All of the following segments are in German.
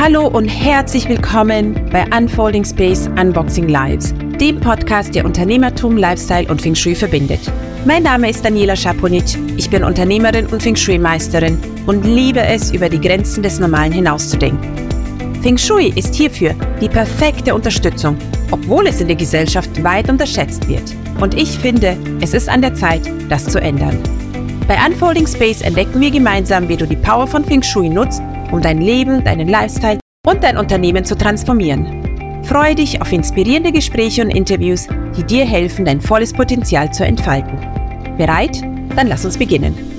Hallo und herzlich willkommen bei Unfolding Space Unboxing Lives, dem Podcast, der Unternehmertum, Lifestyle und Feng Shui verbindet. Mein Name ist Daniela Schaponic, ich bin Unternehmerin und Feng Shui-Meisterin und liebe es, über die Grenzen des Normalen hinauszudenken. Feng Shui ist hierfür die perfekte Unterstützung, obwohl es in der Gesellschaft weit unterschätzt wird. Und ich finde, es ist an der Zeit, das zu ändern. Bei Unfolding Space entdecken wir gemeinsam, wie du die Power von Feng Shui nutzt, um dein Leben, deinen Lifestyle und dein Unternehmen zu transformieren. Freue dich auf inspirierende Gespräche und Interviews, die dir helfen, dein volles Potenzial zu entfalten. Bereit? Dann lass uns beginnen.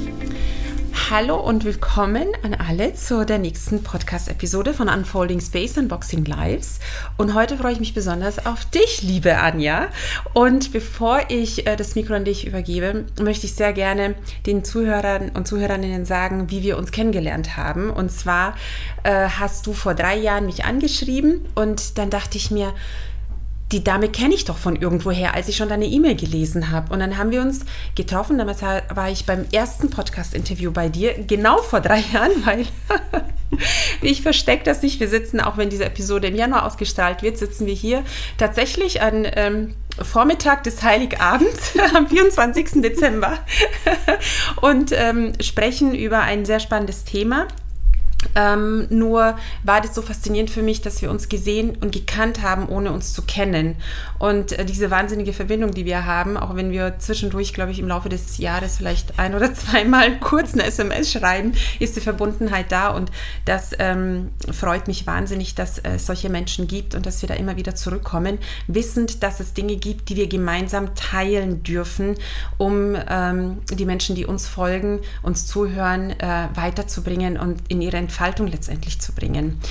Hallo und willkommen an alle zu der nächsten Podcast-Episode von Unfolding Space Unboxing Lives. Und heute freue ich mich besonders auf dich, liebe Anja. Und bevor ich äh, das Mikro an dich übergebe, möchte ich sehr gerne den Zuhörern und Zuhörerinnen sagen, wie wir uns kennengelernt haben. Und zwar äh, hast du vor drei Jahren mich angeschrieben und dann dachte ich mir, die Dame kenne ich doch von irgendwoher, als ich schon deine E-Mail gelesen habe. Und dann haben wir uns getroffen. Damals war ich beim ersten Podcast-Interview bei dir, genau vor drei Jahren, weil ich verstecke das nicht. Wir sitzen, auch wenn diese Episode im Januar ausgestrahlt wird, sitzen wir hier tatsächlich an ähm, Vormittag des Heiligabends am 24. Dezember und ähm, sprechen über ein sehr spannendes Thema. Ähm, nur war das so faszinierend für mich, dass wir uns gesehen und gekannt haben, ohne uns zu kennen. Und äh, diese wahnsinnige Verbindung, die wir haben, auch wenn wir zwischendurch, glaube ich, im Laufe des Jahres vielleicht ein oder zweimal kurz eine SMS schreiben, ist die Verbundenheit da. Und das ähm, freut mich wahnsinnig, dass es solche Menschen gibt und dass wir da immer wieder zurückkommen, wissend, dass es Dinge gibt, die wir gemeinsam teilen dürfen, um ähm, die Menschen, die uns folgen, uns zuhören, äh, weiterzubringen und in ihre Entfaltung letztendlich zu bringen.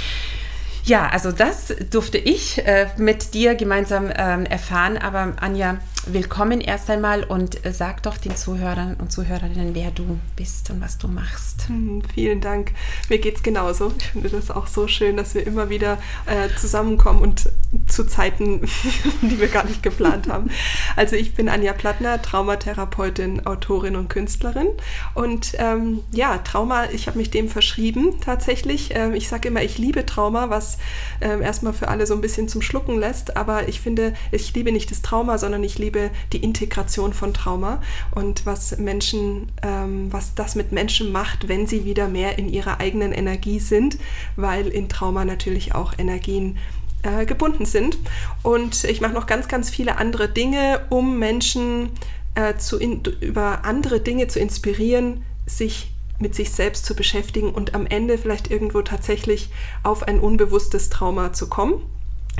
Ja, also das durfte ich äh, mit dir gemeinsam ähm, erfahren. Aber Anja, willkommen erst einmal und äh, sag doch den Zuhörern und Zuhörerinnen, wer du bist und was du machst. Hm, vielen Dank. Mir geht es genauso. Ich finde das auch so schön, dass wir immer wieder äh, zusammenkommen und zu Zeiten, die wir gar nicht geplant haben. Also ich bin Anja Plattner, Traumatherapeutin, Autorin und Künstlerin. Und ähm, ja, Trauma, ich habe mich dem verschrieben tatsächlich. Ähm, ich sage immer, ich liebe Trauma, was ähm, erstmal für alle so ein bisschen zum Schlucken lässt. Aber ich finde, ich liebe nicht das Trauma, sondern ich liebe Liebe, die Integration von Trauma und was Menschen, ähm, was das mit Menschen macht, wenn sie wieder mehr in ihrer eigenen Energie sind, weil in Trauma natürlich auch Energien äh, gebunden sind. Und ich mache noch ganz, ganz viele andere Dinge, um Menschen äh, zu in, über andere Dinge zu inspirieren, sich mit sich selbst zu beschäftigen und am Ende vielleicht irgendwo tatsächlich auf ein unbewusstes Trauma zu kommen.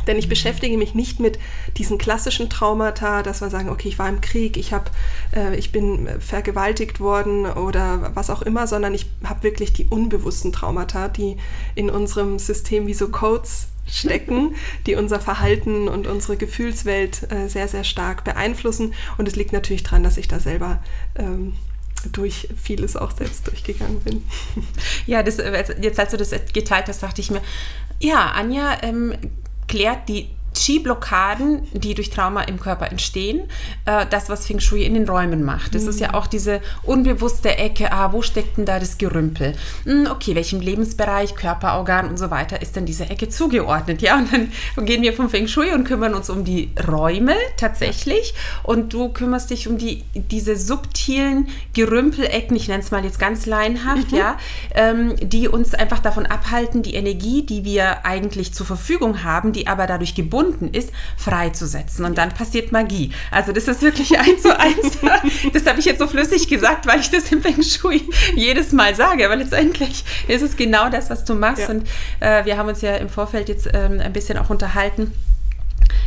Denn ich beschäftige mich nicht mit diesen klassischen Traumata, dass wir sagen, okay, ich war im Krieg, ich, hab, äh, ich bin vergewaltigt worden oder was auch immer, sondern ich habe wirklich die unbewussten Traumata, die in unserem System wie so Codes stecken, die unser Verhalten und unsere Gefühlswelt äh, sehr, sehr stark beeinflussen. Und es liegt natürlich daran, dass ich da selber ähm, durch vieles auch selbst durchgegangen bin. Ja, das, äh, jetzt als du das geteilt hast, dachte ich mir, ja, Anja ähm, klärt die Chi-Blockaden, die durch Trauma im Körper entstehen, äh, das, was Feng Shui in den Räumen macht. Das mhm. ist ja mhm. auch diese unbewusste Ecke, ah, wo steckt denn da das Gerümpel? Hm, okay, welchem Lebensbereich, Körperorgan und so weiter ist denn diese Ecke zugeordnet? Ja, und dann gehen wir vom Feng Shui und kümmern uns um die Räume tatsächlich und du kümmerst dich um die, diese subtilen Gerümpelecken, ich nenne es mal jetzt ganz laienhaft, mhm. ja, ähm, die uns einfach davon abhalten, die Energie, die wir eigentlich zur Verfügung haben, die aber dadurch gebunden gebunden ist, freizusetzen. Und dann passiert Magie. Also das ist wirklich eins zu eins. das habe ich jetzt so flüssig gesagt, weil ich das im Feng Shui jedes Mal sage. Aber letztendlich ist es genau das, was du machst. Ja. Und äh, wir haben uns ja im Vorfeld jetzt ähm, ein bisschen auch unterhalten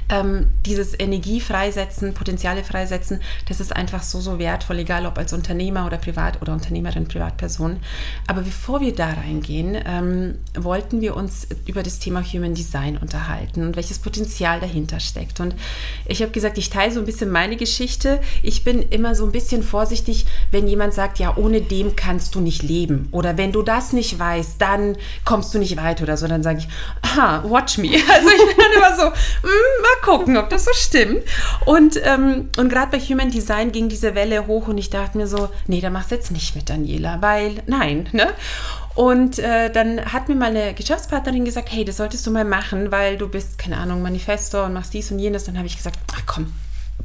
ähm, dieses Energie freisetzen, Potenziale freisetzen, das ist einfach so, so wertvoll, egal ob als Unternehmer oder Privat- oder Unternehmerin, Privatperson. Aber bevor wir da reingehen, ähm, wollten wir uns über das Thema Human Design unterhalten und welches Potenzial dahinter steckt. Und ich habe gesagt, ich teile so ein bisschen meine Geschichte. Ich bin immer so ein bisschen vorsichtig, wenn jemand sagt, ja, ohne dem kannst du nicht leben. Oder wenn du das nicht weißt, dann kommst du nicht weiter oder so. Dann sage ich, aha, watch me. Also ich bin dann immer so, mm, mal gucken, ob das so stimmt. Und, ähm, und gerade bei Human Design ging diese Welle hoch und ich dachte mir so, nee, da machst du jetzt nicht mit, Daniela, weil nein, ne? Und äh, dann hat mir meine Geschäftspartnerin gesagt, hey, das solltest du mal machen, weil du bist, keine Ahnung, Manifestor und machst dies und jenes. Dann habe ich gesagt, ach komm,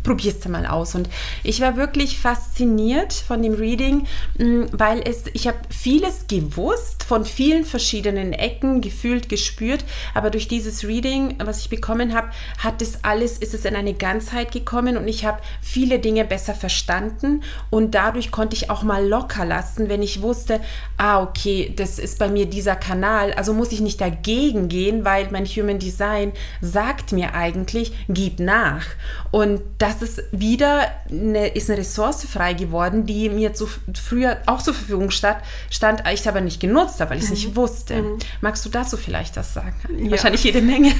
probier's dir mal aus. Und ich war wirklich fasziniert von dem Reading, mm, weil es, ich habe vieles gewusst, von vielen verschiedenen Ecken gefühlt, gespürt, aber durch dieses Reading, was ich bekommen habe, hat es alles, ist es in eine Ganzheit gekommen und ich habe viele Dinge besser verstanden und dadurch konnte ich auch mal locker lassen, wenn ich wusste, ah, okay, das ist bei mir dieser Kanal, also muss ich nicht dagegen gehen, weil mein Human Design sagt mir eigentlich, gib nach. Und das ist wieder eine, ist eine Ressource frei geworden, die mir zu, früher auch zur Verfügung stand, stand ich aber nicht genutzt habe, weil ich es mhm. nicht wusste. Mhm. Magst du dazu vielleicht was sagen? Ja. Wahrscheinlich jede Menge.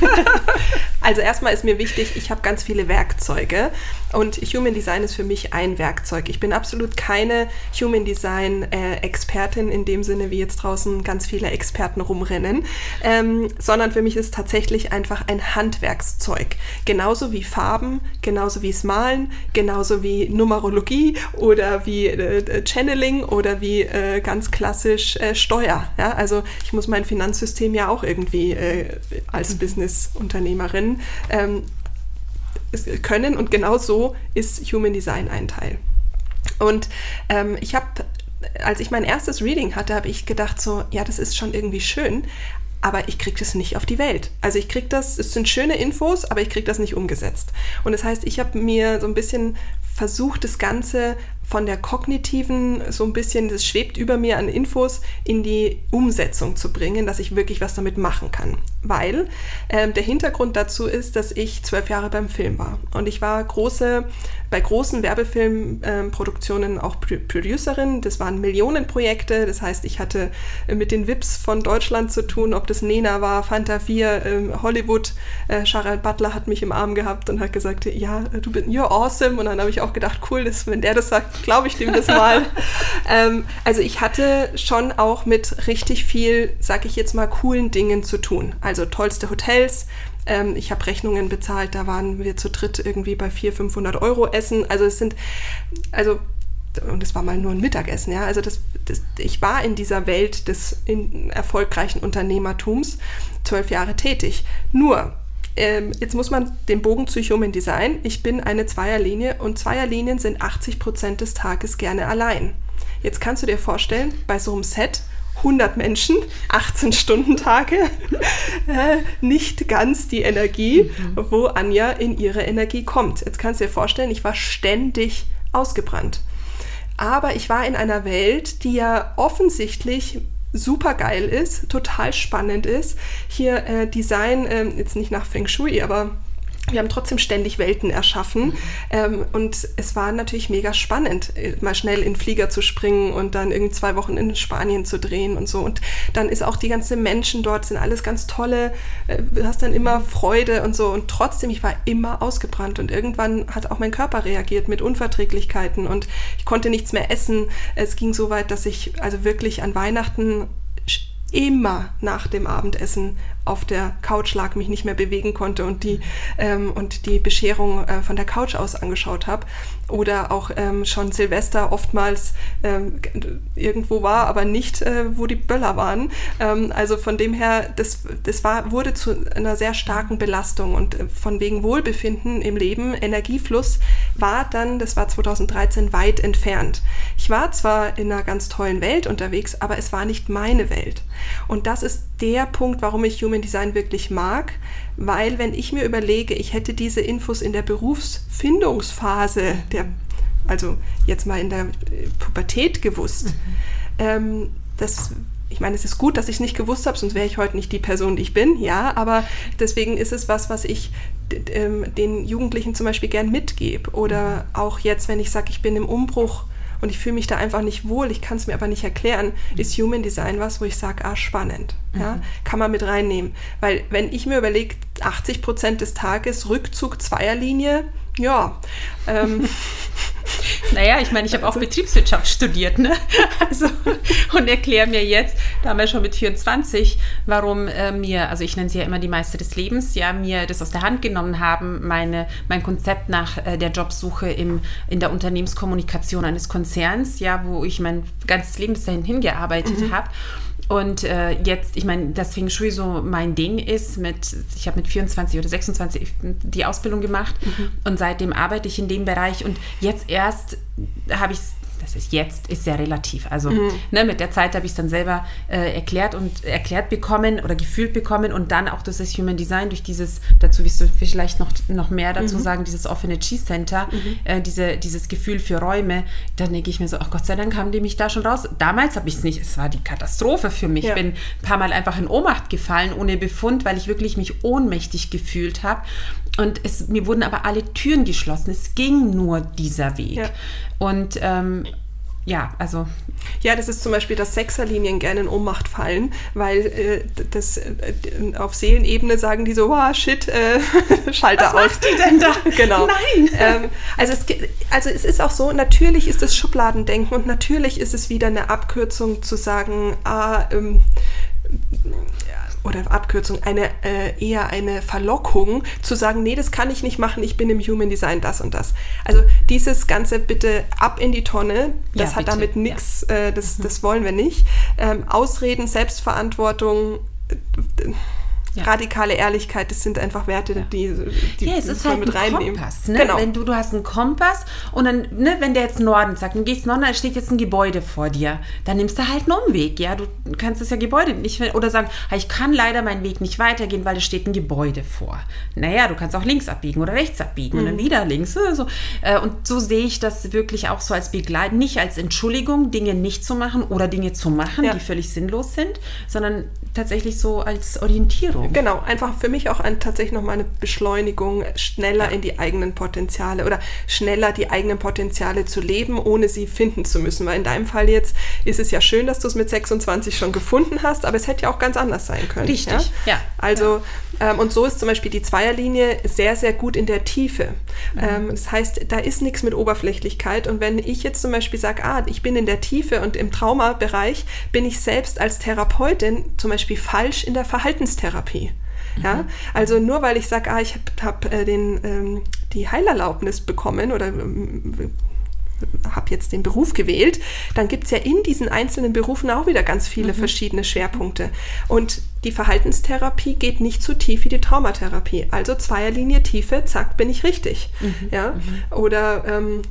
also erstmal ist mir wichtig, ich habe ganz viele Werkzeuge und Human Design ist für mich ein Werkzeug. Ich bin absolut keine Human Design äh, Expertin in dem Sinne, wie jetzt draußen ganz viele Experten rumrennen, ähm, sondern für mich ist es tatsächlich einfach ein Handwerkszeug. Genauso wie Farben, genauso wie Malen, genauso wie Numerologie oder wie äh, äh, Channeling oder wie äh, ganz klassisch äh, Steuer. Ja? Also ich muss mein Finanzsystem ja auch irgendwie äh, als Business-Unternehmerin ähm, können und genau so ist Human Design ein Teil. Und ähm, ich habe, als ich mein erstes Reading hatte, habe ich gedacht so, ja, das ist schon irgendwie schön, aber ich kriege das nicht auf die Welt. Also ich kriege das, es sind schöne Infos, aber ich kriege das nicht umgesetzt. Und das heißt, ich habe mir so ein bisschen versucht, das Ganze von der kognitiven, so ein bisschen, das schwebt über mir an Infos, in die Umsetzung zu bringen, dass ich wirklich was damit machen kann. Weil ähm, der Hintergrund dazu ist, dass ich zwölf Jahre beim Film war. Und ich war große, bei großen Werbefilmproduktionen ähm, auch Producerin. Das waren Millionenprojekte. Das heißt, ich hatte äh, mit den VIPs von Deutschland zu tun, ob das Nena war, Fanta 4, äh, Hollywood. Äh, Charles Butler hat mich im Arm gehabt und hat gesagt, ja, du bist, you're awesome. Und dann habe ich auch gedacht, cool, das, wenn der das sagt, glaube ich dem das mal. ähm, also ich hatte schon auch mit richtig viel, sag ich jetzt mal, coolen Dingen zu tun. Also tollste Hotels. Ähm, ich habe Rechnungen bezahlt, da waren wir zu dritt irgendwie bei 400, 500 Euro essen. Also es sind, also und es war mal nur ein Mittagessen, ja. Also das, das, ich war in dieser Welt des in erfolgreichen Unternehmertums zwölf Jahre tätig. Nur ähm, jetzt muss man den Bogen zu Human Design. Ich bin eine Zweierlinie und Zweierlinien sind 80 Prozent des Tages gerne allein. Jetzt kannst du dir vorstellen, bei so einem Set 100 Menschen, 18 Stunden Tage, äh, nicht ganz die Energie, mhm. wo Anja in ihre Energie kommt. Jetzt kannst du dir vorstellen, ich war ständig ausgebrannt. Aber ich war in einer Welt, die ja offensichtlich super geil ist, total spannend ist. Hier äh, Design, äh, jetzt nicht nach Feng Shui, aber wir haben trotzdem ständig Welten erschaffen. Ähm, und es war natürlich mega spannend, mal schnell in Flieger zu springen und dann irgendwie zwei Wochen in Spanien zu drehen und so. Und dann ist auch die ganze Menschen dort, sind alles ganz tolle, äh, du hast dann immer Freude und so. Und trotzdem, ich war immer ausgebrannt und irgendwann hat auch mein Körper reagiert mit Unverträglichkeiten und ich konnte nichts mehr essen. Es ging so weit, dass ich also wirklich an Weihnachten immer nach dem Abendessen auf der Couch lag, mich nicht mehr bewegen konnte und die, ähm, und die Bescherung äh, von der Couch aus angeschaut habe. Oder auch ähm, schon Silvester oftmals ähm, irgendwo war, aber nicht, äh, wo die Böller waren. Ähm, also von dem her, das, das war, wurde zu einer sehr starken Belastung und äh, von wegen Wohlbefinden im Leben, Energiefluss, war dann, das war 2013, weit entfernt. Ich war zwar in einer ganz tollen Welt unterwegs, aber es war nicht meine Welt. Und das ist der Punkt, warum ich Human Design wirklich mag, weil wenn ich mir überlege, ich hätte diese Infos in der Berufsfindungsphase, der, also jetzt mal in der Pubertät gewusst, mhm. ähm, das ich meine, es ist gut, dass ich es nicht gewusst habe, sonst wäre ich heute nicht die Person, die ich bin, ja, aber deswegen ist es was, was ich den Jugendlichen zum Beispiel gern mitgebe. Oder auch jetzt, wenn ich sage, ich bin im Umbruch und ich fühle mich da einfach nicht wohl, ich kann es mir aber nicht erklären, ist Human Design was, wo ich sage, ah, spannend. Ja, mhm. kann man mit reinnehmen. Weil wenn ich mir überlege, 80 Prozent des Tages Rückzug Zweierlinie, ja. Ähm, naja, ich meine, ich habe auch Betriebswirtschaft studiert, ne? Also, und erkläre mir jetzt, da haben wir schon mit 24, warum äh, mir, also ich nenne sie ja immer die Meister des Lebens, ja, mir das aus der Hand genommen haben, meine, mein Konzept nach äh, der Jobsuche im, in der Unternehmenskommunikation eines Konzerns, ja, wo ich mein ganzes Leben bis dahin hingearbeitet mhm. habe Und äh, jetzt, ich meine, dass Feng Shui so mein Ding ist, mit, ich habe mit 24 oder 26 die Ausbildung gemacht mhm. und seitdem arbeite ich in dem Bereich und jetzt erst habe ich es das ist jetzt, ist sehr relativ. Also mhm. ne, mit der Zeit habe ich es dann selber äh, erklärt und erklärt bekommen oder gefühlt bekommen und dann auch durch das Human Design, durch dieses, dazu wirst du vielleicht noch, noch mehr dazu mhm. sagen, dieses offene Chi Center, mhm. äh, diese, dieses Gefühl für Räume, dann denke ich mir so, ach Gott sei Dank haben die mich da schon raus. Damals habe ich es nicht, es war die Katastrophe für mich. Ja. Ich bin ein paar Mal einfach in Ohnmacht gefallen, ohne Befund, weil ich wirklich mich ohnmächtig gefühlt habe. Und es, mir wurden aber alle Türen geschlossen. Es ging nur dieser Weg. Ja. Und ähm, ja, also. Ja, das ist zum Beispiel, dass Sechserlinien gerne in Ohnmacht fallen, weil äh, das äh, auf Seelenebene sagen die so, wow, shit, äh, Schalter Was aus. Was die denn da? genau. Nein. Ähm, also, es, also es ist auch so, natürlich ist es Schubladendenken und natürlich ist es wieder eine Abkürzung zu sagen, ah, ähm, oder Abkürzung, eine äh, eher eine Verlockung zu sagen, nee, das kann ich nicht machen, ich bin im Human Design das und das. Also dieses Ganze bitte ab in die Tonne, das ja, hat bitte. damit nichts, ja. äh, das, mhm. das wollen wir nicht. Ähm, Ausreden, Selbstverantwortung, äh, ja. radikale Ehrlichkeit, das sind einfach Werte, ja. die, die ja, es ist halt mit ein reinnehmen. Kompass, ne? Genau. Wenn du, du hast einen Kompass und dann, ne, wenn der jetzt Norden sagt, dann gehst Norden, da steht jetzt ein Gebäude vor dir, dann nimmst du halt einen Umweg, ja, du kannst das ja Gebäude nicht, oder sagen, ich kann leider meinen Weg nicht weitergehen, weil es steht ein Gebäude vor. Naja, du kannst auch links abbiegen oder rechts abbiegen mhm. und dann mhm. wieder links, äh, so. Äh, und so sehe ich das wirklich auch so als Begleitung, nicht als Entschuldigung, Dinge nicht zu machen oder Dinge zu machen, ja. die völlig sinnlos sind, sondern tatsächlich so als Orientierung. Genau, einfach für mich auch ein, tatsächlich nochmal eine Beschleunigung, schneller ja. in die eigenen Potenziale oder schneller die eigenen Potenziale zu leben, ohne sie finden zu müssen. Weil in deinem Fall jetzt ist es ja schön, dass du es mit 26 schon gefunden hast, aber es hätte ja auch ganz anders sein können. Richtig, ja. ja. Also, ja. Ähm, und so ist zum Beispiel die Zweierlinie sehr, sehr gut in der Tiefe. Mhm. Ähm, das heißt, da ist nichts mit Oberflächlichkeit. Und wenn ich jetzt zum Beispiel sage, ah, ich bin in der Tiefe und im Traumabereich, bin ich selbst als Therapeutin zum Beispiel Beispiel falsch in der Verhaltenstherapie. Ja, mhm. also nur weil ich sage, ah, ich habe hab, äh, ähm, die Heilerlaubnis bekommen oder ähm, habe jetzt den Beruf gewählt, dann gibt es ja in diesen einzelnen Berufen auch wieder ganz viele mhm. verschiedene Schwerpunkte. Und die Verhaltenstherapie geht nicht so tief wie die Traumatherapie. Also Zweierlinie Tiefe, zack, bin ich richtig. Mhm. Ja? Mhm. Oder ähm,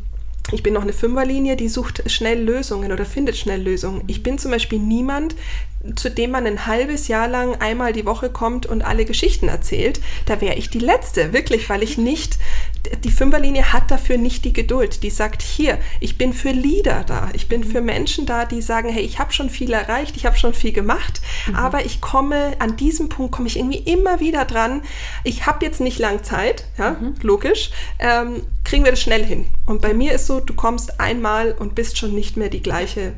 ich bin noch eine Fünferlinie, die sucht schnell Lösungen oder findet schnell Lösungen. Ich bin zum Beispiel niemand, zu dem man ein halbes Jahr lang einmal die Woche kommt und alle Geschichten erzählt. Da wäre ich die Letzte, wirklich, weil ich nicht die Fünferlinie hat dafür nicht die Geduld. Die sagt, hier, ich bin für Leader da. Ich bin für Menschen da, die sagen, hey, ich habe schon viel erreicht, ich habe schon viel gemacht, mhm. aber ich komme, an diesem Punkt komme ich irgendwie immer wieder dran. Ich habe jetzt nicht lang Zeit, ja, mhm. logisch. Ähm, kriegen wir das schnell hin. Und bei mir ist so, du kommst einmal und bist schon nicht mehr die gleiche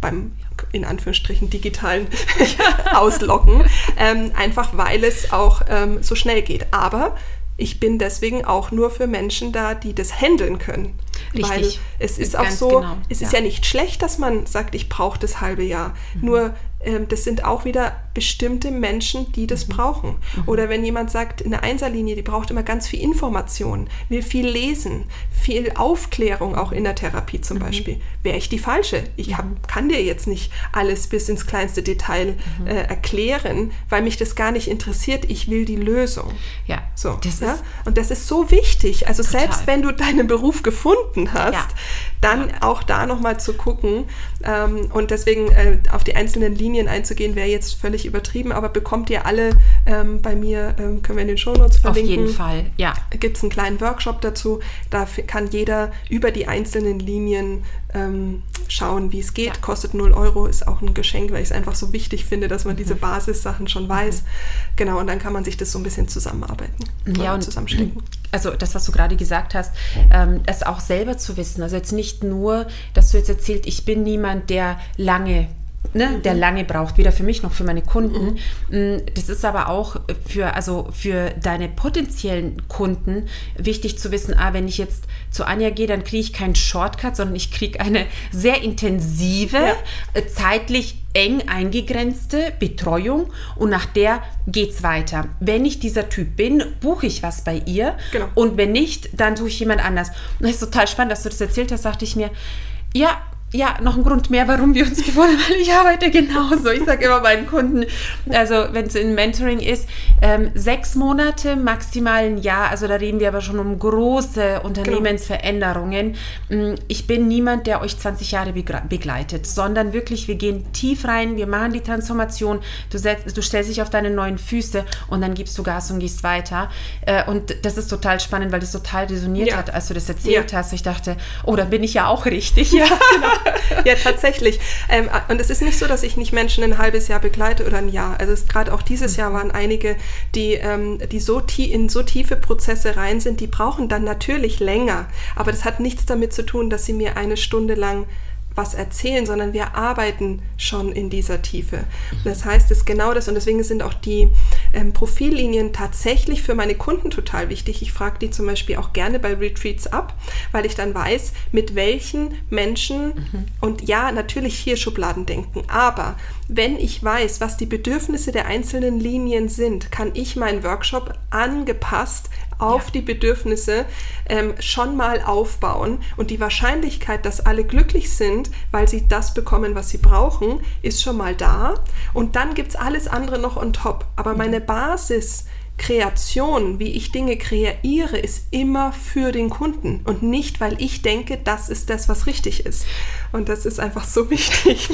beim in Anführungsstrichen digitalen Auslocken, ähm, einfach weil es auch ähm, so schnell geht. Aber ich bin deswegen auch nur für Menschen da, die das handeln können. Richtig. Weil es ist Ganz auch so, genau. es ist ja. ja nicht schlecht, dass man sagt, ich brauche das halbe Jahr. Mhm. Nur das sind auch wieder bestimmte Menschen, die das mhm. brauchen. Mhm. Oder wenn jemand sagt, eine Einserlinie, die braucht immer ganz viel Information, will viel lesen, viel Aufklärung auch in der Therapie zum mhm. Beispiel, wäre ich die falsche. Ich hab, mhm. kann dir jetzt nicht alles bis ins kleinste Detail mhm. äh, erklären, weil mich das gar nicht interessiert. Ich will die Lösung. Ja, so. Das ja? Und das ist so wichtig. Also total. selbst wenn du deinen Beruf gefunden hast, ja. Dann ja. auch da nochmal zu gucken. Ähm, und deswegen äh, auf die einzelnen Linien einzugehen, wäre jetzt völlig übertrieben, aber bekommt ihr alle ähm, bei mir, ähm, können wir in den Shownotes verlinken. Auf jeden Fall, ja. Gibt es einen kleinen Workshop dazu. Da kann jeder über die einzelnen Linien ähm, schauen, wie es geht. Ja. Kostet 0 Euro, ist auch ein Geschenk, weil ich es einfach so wichtig finde, dass man diese mhm. Basissachen schon weiß. Mhm. Genau, und dann kann man sich das so ein bisschen zusammenarbeiten. Ja, und zusammenstecken. Also das, was du gerade gesagt hast, ähm, es auch selber zu wissen. Also jetzt nicht nur, dass du jetzt erzählt, ich bin niemand, der lange ne, mhm. der lange braucht, weder für mich noch für meine Kunden. Mhm. Mm, das ist aber auch für, also für deine potenziellen Kunden wichtig zu wissen, ah, wenn ich jetzt zu Anja gehe, dann kriege ich keinen Shortcut, sondern ich kriege eine sehr intensive, ja. Äh, zeitlich eng eingegrenzte Betreuung und nach der geht es weiter. Wenn ich dieser Typ bin, buche ich was bei ihr genau. und wenn nicht, dann suche ich jemand anders. Und das ist total spannend, dass du das erzählt hast, dachte ich mir, ja, ja, noch ein Grund mehr, warum wir uns gefunden haben, weil ich arbeite genauso. Ich sage immer meinen Kunden, also wenn es in Mentoring ist, ähm, sechs Monate, maximal ein Jahr, also da reden wir aber schon um große Unternehmensveränderungen. Genau. Ich bin niemand, der euch 20 Jahre begleitet, sondern wirklich, wir gehen tief rein, wir machen die Transformation, du, setzt, du stellst dich auf deine neuen Füße und dann gibst du Gas und gehst weiter. Äh, und das ist total spannend, weil das total resoniert ja. hat, als du das erzählt ja. hast. Ich dachte, oh, da bin ich ja auch richtig. Ja, genau. Ja, tatsächlich. Ähm, und es ist nicht so, dass ich nicht Menschen ein halbes Jahr begleite oder ein Jahr. Also gerade auch dieses Jahr waren einige, die, ähm, die so in so tiefe Prozesse rein sind, die brauchen dann natürlich länger. Aber das hat nichts damit zu tun, dass sie mir eine Stunde lang was erzählen, sondern wir arbeiten schon in dieser Tiefe. Das heißt, es ist genau das und deswegen sind auch die ähm, Profillinien tatsächlich für meine Kunden total wichtig. Ich frage die zum Beispiel auch gerne bei Retreats ab, weil ich dann weiß, mit welchen Menschen mhm. und ja, natürlich hier Schubladen denken, aber wenn ich weiß, was die Bedürfnisse der einzelnen Linien sind, kann ich meinen Workshop angepasst auf ja. die Bedürfnisse ähm, schon mal aufbauen. Und die Wahrscheinlichkeit, dass alle glücklich sind, weil sie das bekommen, was sie brauchen, ist schon mal da. Und dann gibt es alles andere noch on top. Aber mhm. meine Basis Kreation, wie ich Dinge kreiere, ist immer für den Kunden und nicht, weil ich denke, das ist das, was richtig ist. Und das ist einfach so wichtig.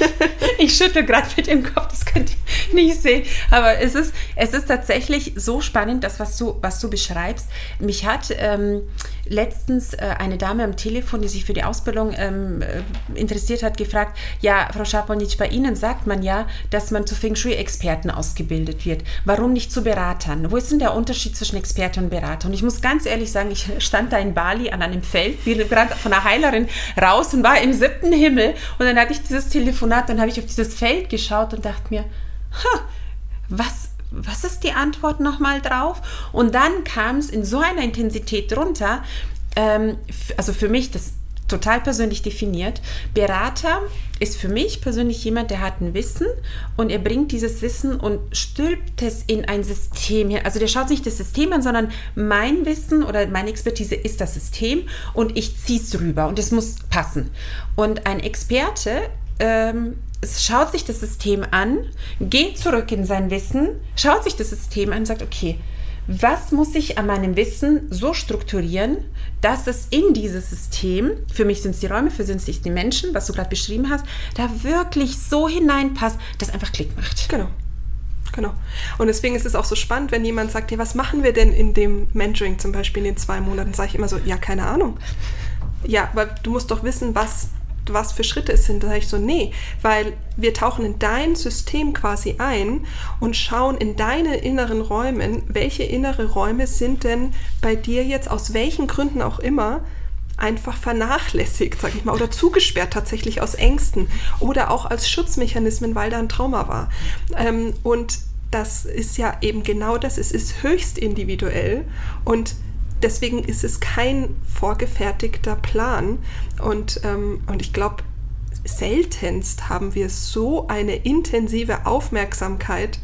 ich schüttle gerade mit dem Kopf, das könnt ihr nicht sehen. Aber es ist, es ist tatsächlich so spannend, das, was du, was du beschreibst. Mich hat ähm, letztens äh, eine Dame am Telefon, die sich für die Ausbildung ähm, äh, interessiert hat, gefragt, ja, Frau Schaponitsch, bei Ihnen sagt man ja, dass man zu Feng Shui-Experten ausgebildet wird. Warum nicht zu Beratern? Wo ist denn der Unterschied zwischen Experte und Berater? Und ich muss ganz ehrlich sagen, ich stand da in Bali an einem Feld, bin gerade von einer Heilerin raus und war im siebten Himmel. Und dann hatte ich dieses Telefonat, dann habe ich auf dieses Feld geschaut und dachte mir, ha, was was ist die Antwort nochmal drauf? Und dann kam es in so einer Intensität runter, ähm, also für mich das total persönlich definiert. Berater ist für mich persönlich jemand, der hat ein Wissen und er bringt dieses Wissen und stülpt es in ein System. Also der schaut nicht das System an, sondern mein Wissen oder meine Expertise ist das System und ich ziehe es rüber und es muss passen. Und ein Experte ähm, schaut sich das System an, geht zurück in sein Wissen, schaut sich das System an und sagt, okay, was muss ich an meinem Wissen so strukturieren, dass es in dieses System, für mich sind es die Räume, für sind es die Menschen, was du gerade beschrieben hast, da wirklich so hineinpasst, dass einfach Klick macht. Genau. Genau. Und deswegen ist es auch so spannend, wenn jemand sagt, ja, was machen wir denn in dem Mentoring zum Beispiel in den zwei Monaten? Sage ich immer so, ja, keine Ahnung. Ja, weil du musst doch wissen, was was für Schritte es sind. Da sage ich so, nee, weil wir tauchen in dein System quasi ein und schauen in deine inneren Räumen, welche innere Räume sind denn bei dir jetzt aus welchen Gründen auch immer einfach vernachlässigt, sag ich mal, oder zugesperrt tatsächlich aus Ängsten oder auch als Schutzmechanismen, weil da ein Trauma war. Ähm, und das ist ja eben genau das, es ist höchst individuell und deswegen ist es kein vorgefertigter Plan. Und, ähm, und ich glaube, seltenst haben wir so eine intensive Aufmerksamkeit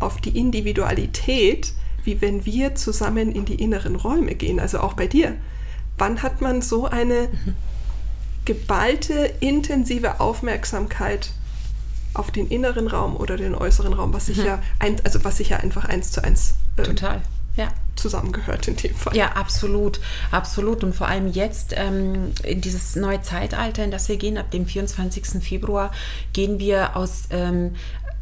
auf die Individualität, wie wenn wir zusammen in die inneren Räume gehen, also auch bei dir. Wann hat man so eine geballte, intensive Aufmerksamkeit auf den inneren Raum oder den äußeren Raum, was sich mhm. ja ein, also was sich ja einfach eins zu eins äh, total ja. zusammengehört in dem Fall. Ja, absolut, absolut. Und vor allem jetzt ähm, in dieses neue Zeitalter, in das wir gehen, ab dem 24. Februar, gehen wir aus ähm,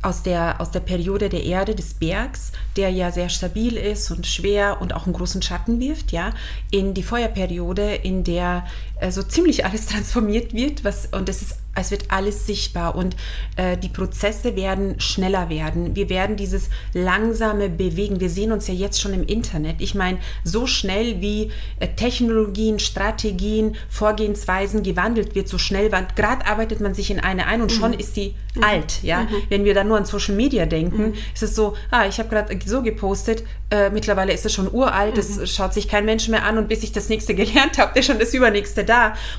aus der, aus der Periode der Erde, des Bergs, der ja sehr stabil ist und schwer und auch einen großen Schatten wirft, ja, in die Feuerperiode, in der so ziemlich alles transformiert wird, was, und es ist es wird alles sichtbar und äh, die Prozesse werden schneller werden. Wir werden dieses langsame Bewegen. Wir sehen uns ja jetzt schon im Internet. Ich meine, so schnell wie äh, Technologien, Strategien, Vorgehensweisen gewandelt wird, so schnell, gerade arbeitet man sich in eine ein und mhm. schon ist die mhm. alt. Ja? Mhm. Wenn wir dann nur an Social Media denken, mhm. ist es so, ah, ich habe gerade so gepostet, äh, mittlerweile ist es schon uralt, das mhm. schaut sich kein Mensch mehr an und bis ich das nächste gelernt habe, ist schon das übernächste da.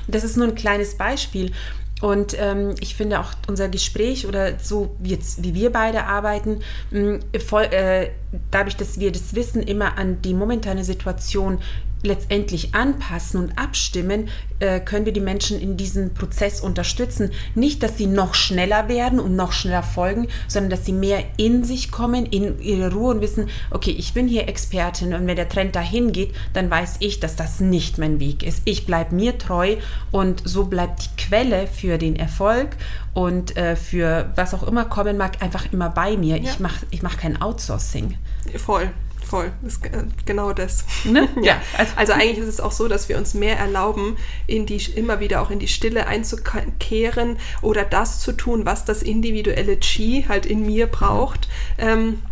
Und das ist nur ein kleines Beispiel. Und ähm, ich finde auch unser Gespräch oder so wie, jetzt, wie wir beide arbeiten, mh, voll, äh, dadurch, dass wir das Wissen immer an die momentane Situation letztendlich anpassen und abstimmen, äh, können wir die Menschen in diesem Prozess unterstützen. Nicht, dass sie noch schneller werden und noch schneller folgen, sondern dass sie mehr in sich kommen, in ihre Ruhe und wissen, okay, ich bin hier Expertin und wenn der Trend dahin geht, dann weiß ich, dass das nicht mein Weg ist. Ich bleibe mir treu und so bleibt die Quelle für den Erfolg und äh, für was auch immer kommen mag, einfach immer bei mir. Ja. Ich mache ich mach kein Outsourcing. Voll voll. Das ist genau das. Ne? ja. Also, also, eigentlich ist es auch so, dass wir uns mehr erlauben, in die, immer wieder auch in die Stille einzukehren oder das zu tun, was das individuelle Chi halt in mir braucht, ähm,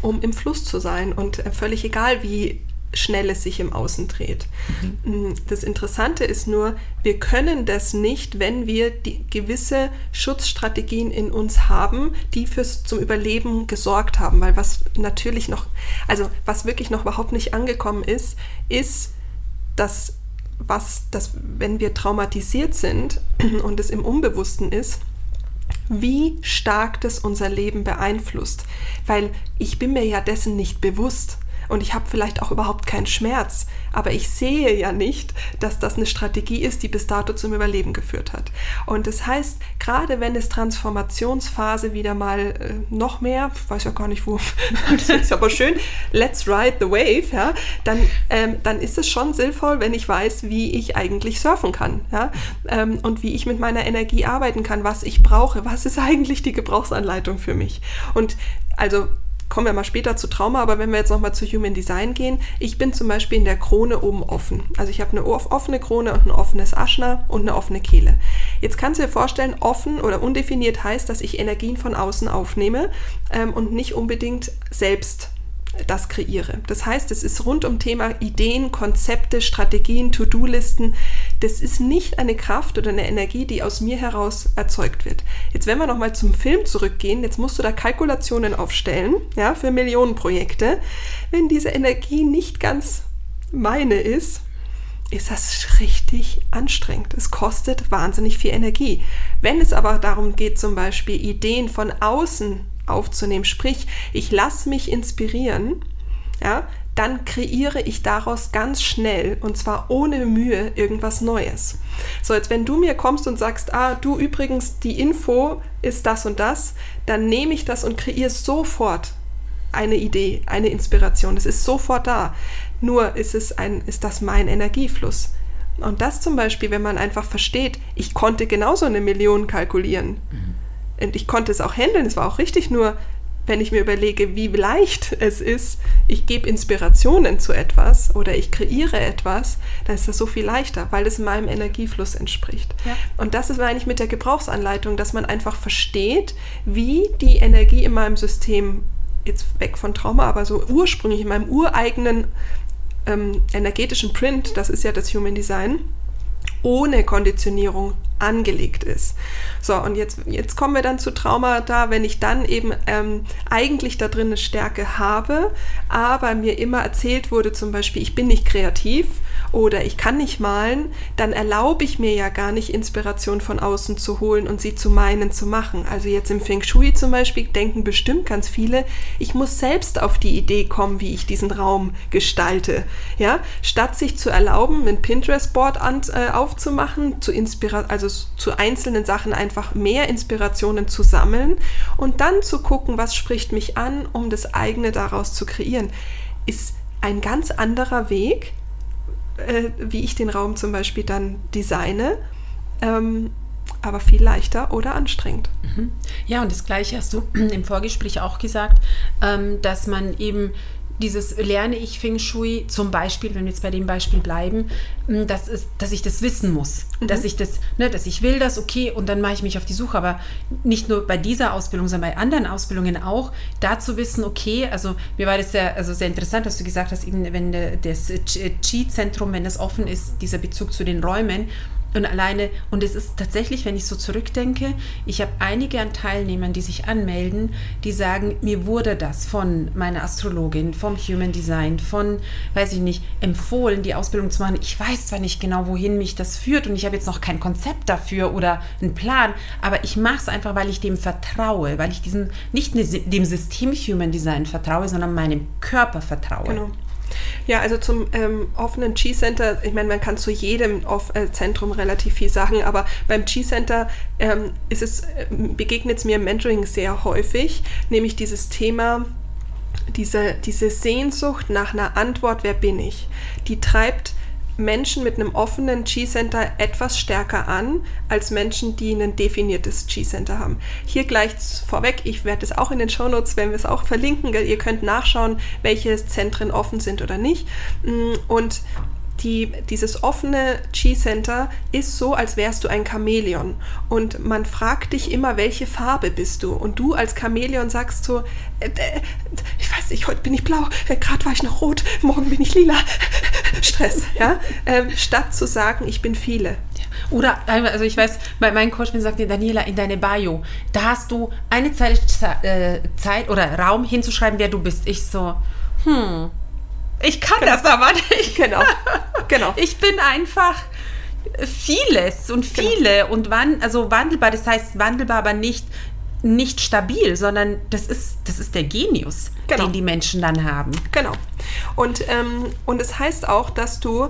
um im Fluss zu sein. Und äh, völlig egal, wie schnell es sich im Außen dreht. Mhm. Mm, das Interessante ist nur, wir können das nicht, wenn wir die gewisse Schutzstrategien in uns haben, die fürs zum Überleben gesorgt haben, weil was natürlich noch, also was wirklich noch überhaupt nicht angekommen ist, ist, dass was, dass wenn wir traumatisiert sind und es im Unbewussten ist, wie stark das unser Leben beeinflusst, weil ich bin mir ja dessen nicht bewusst und ich habe vielleicht auch überhaupt keinen Schmerz, aber ich sehe ja nicht, dass das eine Strategie ist, die bis dato zum Überleben geführt hat. Und das heißt, gerade wenn es Transformationsphase wieder mal äh, noch mehr, weiß ja gar nicht wo, das ist aber schön, let's ride the wave, ja, dann, ähm, dann ist es schon sinnvoll, wenn ich weiß, wie ich eigentlich surfen kann ja, ähm, und wie ich mit meiner Energie arbeiten kann, was ich brauche, was ist eigentlich die Gebrauchsanleitung für mich. Und also kommen wir mal später zu Trauma, aber wenn wir jetzt nochmal zu Human Design gehen, ich bin zum Beispiel in der Krone oben offen. Also ich habe eine offene Krone und ein offenes Aschner und eine offene Kehle. Jetzt kannst du dir vorstellen, offen oder undefiniert heißt, dass ich Energien von außen aufnehme ähm, und nicht unbedingt selbst das kreiere. Das heißt, es ist rund um Thema Ideen, Konzepte, Strategien, To-Do-Listen. Das ist nicht eine Kraft oder eine Energie, die aus mir heraus erzeugt wird. Jetzt, wenn wir nochmal zum Film zurückgehen, jetzt musst du da Kalkulationen aufstellen, ja, für Millionenprojekte. Wenn diese Energie nicht ganz meine ist, ist das richtig anstrengend. Es kostet wahnsinnig viel Energie. Wenn es aber darum geht, zum Beispiel Ideen von außen aufzunehmen. Sprich, ich lasse mich inspirieren, ja, dann kreiere ich daraus ganz schnell und zwar ohne Mühe irgendwas Neues. So, jetzt wenn du mir kommst und sagst, ah, du übrigens, die Info ist das und das, dann nehme ich das und kreiere sofort eine Idee, eine Inspiration. Es ist sofort da. Nur ist es ein, ist das mein Energiefluss. Und das zum Beispiel, wenn man einfach versteht, ich konnte genauso eine Million kalkulieren. Mhm und ich konnte es auch handeln, es war auch richtig, nur wenn ich mir überlege, wie leicht es ist, ich gebe Inspirationen zu etwas oder ich kreiere etwas, dann ist das so viel leichter, weil es meinem Energiefluss entspricht. Ja. Und das ist eigentlich mit der Gebrauchsanleitung, dass man einfach versteht, wie die Energie in meinem System, jetzt weg von Trauma, aber so ursprünglich in meinem ureigenen ähm, energetischen Print, das ist ja das Human Design, ohne Konditionierung angelegt ist. So, und jetzt, jetzt kommen wir dann zu Traumata, wenn ich dann eben ähm, eigentlich da drin eine Stärke habe, aber mir immer erzählt wurde, zum Beispiel, ich bin nicht kreativ oder ich kann nicht malen, dann erlaube ich mir ja gar nicht, Inspiration von außen zu holen und sie zu meinen zu machen. Also jetzt im Feng Shui zum Beispiel denken bestimmt ganz viele, ich muss selbst auf die Idee kommen, wie ich diesen Raum gestalte. Ja, statt sich zu erlauben, ein Pinterest-Board äh, aufzumachen, zu also zu einzelnen Sachen einfach mehr Inspirationen zu sammeln und dann zu gucken, was spricht mich an, um das eigene daraus zu kreieren, ist ein ganz anderer Weg, äh, wie ich den Raum zum Beispiel dann designe. Ähm, aber viel leichter oder anstrengend. Mhm. Ja, und das Gleiche hast du im Vorgespräch auch gesagt, ähm, dass man eben dieses lerne ich Feng Shui zum Beispiel, wenn wir jetzt bei dem Beispiel bleiben, dass, ist, dass ich das wissen muss, mhm. dass ich das, ne, dass ich will das, okay, und dann mache ich mich auf die Suche, aber nicht nur bei dieser Ausbildung, sondern bei anderen Ausbildungen auch, da zu wissen, okay, also mir war das sehr, also sehr interessant, dass du gesagt hast, eben wenn das Qi-Zentrum, wenn das offen ist, dieser Bezug zu den Räumen, und alleine, und es ist tatsächlich, wenn ich so zurückdenke, ich habe einige an Teilnehmern, die sich anmelden, die sagen, mir wurde das von meiner Astrologin, vom Human Design, von, weiß ich nicht, empfohlen, die Ausbildung zu machen. Ich weiß zwar nicht genau, wohin mich das führt und ich habe jetzt noch kein Konzept dafür oder einen Plan, aber ich mache es einfach, weil ich dem vertraue, weil ich diesem, nicht dem System Human Design vertraue, sondern meinem Körper vertraue. Genau. Ja, also zum ähm, offenen G-Center, ich meine, man kann zu jedem Off äh, Zentrum relativ viel sagen, aber beim G-Center ähm, ist es, äh, begegnet es mir im Mentoring sehr häufig, nämlich dieses Thema, diese, diese Sehnsucht nach einer Antwort, wer bin ich, die treibt Menschen mit einem offenen G-Center etwas stärker an als Menschen, die ein definiertes G-Center haben. Hier gleich vorweg, ich werde es auch in den Shownotes, wenn wir es auch verlinken, ihr könnt nachschauen, welche Zentren offen sind oder nicht. Mm, und die, dieses offene Chi-Center ist so, als wärst du ein Chamäleon. Und man fragt dich immer, welche Farbe bist du? Und du als Chamäleon sagst so, äh, äh, ich weiß nicht, heute bin ich blau, äh, gerade war ich noch rot, morgen bin ich lila. Stress, ja? Ähm, statt zu sagen, ich bin viele. Oder, also ich weiß, mein Coach mir sagte, Daniela, in deine Bio, da hast du eine Zeit, äh, Zeit oder Raum hinzuschreiben, wer du bist. Ich so, hm, ich kann genau. das aber nicht. Genau. genau. Ich bin einfach vieles und genau. viele genau. und wann, also wandelbar, das heißt wandelbar, aber nicht, nicht stabil, sondern das ist, das ist der Genius, genau. den die Menschen dann haben. Genau. Und, ähm, und es heißt auch, dass du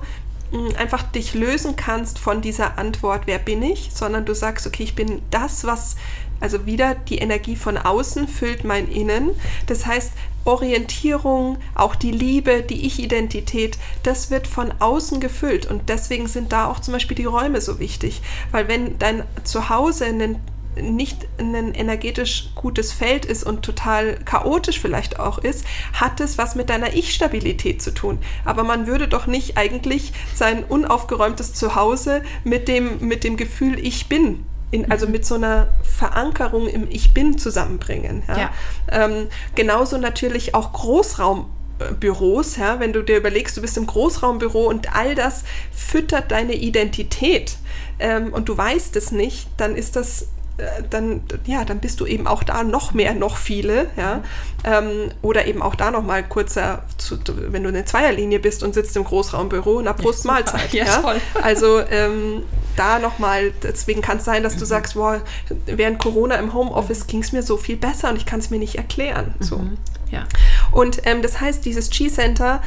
hm, einfach dich lösen kannst von dieser Antwort, wer bin ich, sondern du sagst, okay, ich bin das, was also wieder die Energie von außen füllt mein Innen. Das heißt, Orientierung, auch die Liebe, die Ich-Identität, das wird von außen gefüllt. Und deswegen sind da auch zum Beispiel die Räume so wichtig. Weil wenn dein Zuhause ein nicht ein energetisch gutes Feld ist und total chaotisch vielleicht auch ist, hat es was mit deiner Ich-Stabilität zu tun. Aber man würde doch nicht eigentlich sein unaufgeräumtes Zuhause mit dem, mit dem Gefühl Ich bin in, also mit so einer Verankerung im Ich Bin zusammenbringen. Ja? ja. Ähm, genauso natürlich auch Großraumbüros, ja, wenn du dir überlegst, du bist im Großraumbüro und all das füttert deine Identität ähm, und du weißt es nicht, dann ist das dann, ja, dann bist du eben auch da noch mehr, noch viele, ja. Ähm, oder eben auch da noch mal kurzer, zu, wenn du eine Zweierlinie bist und sitzt im Großraumbüro, na Prost ja. Ja. Also ähm, da noch mal, deswegen kann es sein, dass du mhm. sagst, wow, während Corona im Homeoffice ging es mir so viel besser und ich kann es mir nicht erklären. So. Mhm. Ja. Und ähm, das heißt, dieses G-Center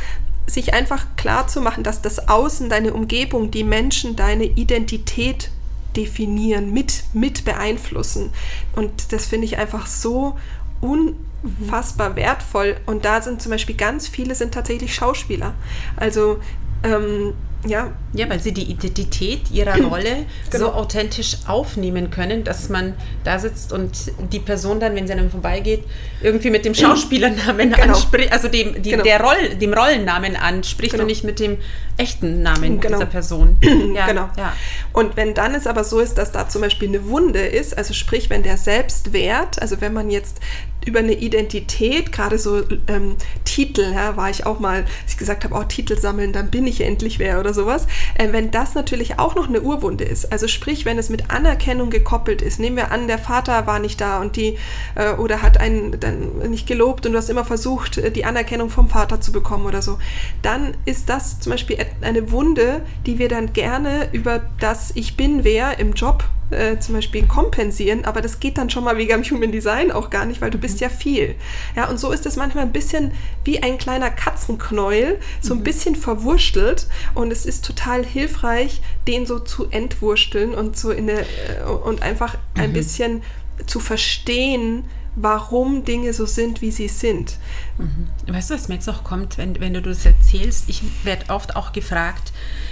sich einfach klar zu machen, dass das Außen, deine Umgebung, die Menschen, deine Identität definieren, mit, mit beeinflussen. Und das finde ich einfach so unfassbar wertvoll. Und da sind zum Beispiel ganz viele sind tatsächlich Schauspieler. Also ähm, ja. Ja, weil sie die Identität ihrer Rolle genau. so authentisch aufnehmen können, dass man da sitzt und die Person dann, wenn sie einem vorbeigeht, irgendwie mit dem Schauspielernamen genau. anspricht, also dem, die, genau. der Roll, dem Rollennamen anspricht genau. und nicht mit dem echten Namen genau. dieser Person. Ja, genau. Ja. Und wenn dann es aber so ist, dass da zum Beispiel eine Wunde ist, also sprich, wenn der Selbstwert, also wenn man jetzt über eine Identität, gerade so ähm, Titel, ja, war ich auch mal, ich gesagt habe, oh, Titel sammeln, dann bin ich endlich wer oder sowas. Äh, wenn das natürlich auch noch eine Urwunde ist, also sprich, wenn es mit Anerkennung gekoppelt ist, nehmen wir an, der Vater war nicht da und die äh, oder hat einen dann nicht gelobt und du hast immer versucht, äh, die Anerkennung vom Vater zu bekommen oder so, dann ist das zum Beispiel eine Wunde, die wir dann gerne über das Ich bin wer im Job äh, zum Beispiel kompensieren, aber das geht dann schon mal wegen Human Design auch gar nicht, weil du bist ja viel. Ja, und so ist es manchmal ein bisschen wie ein kleiner Katzenknäuel, so ein mhm. bisschen verwurstelt und es ist total hilfreich, den so zu entwursteln und so in der, äh, und einfach ein mhm. bisschen zu verstehen, warum Dinge so sind, wie sie sind. Mhm. Weißt du, was mir jetzt noch kommt, wenn, wenn du das erzählst? Ich werde oft auch gefragt,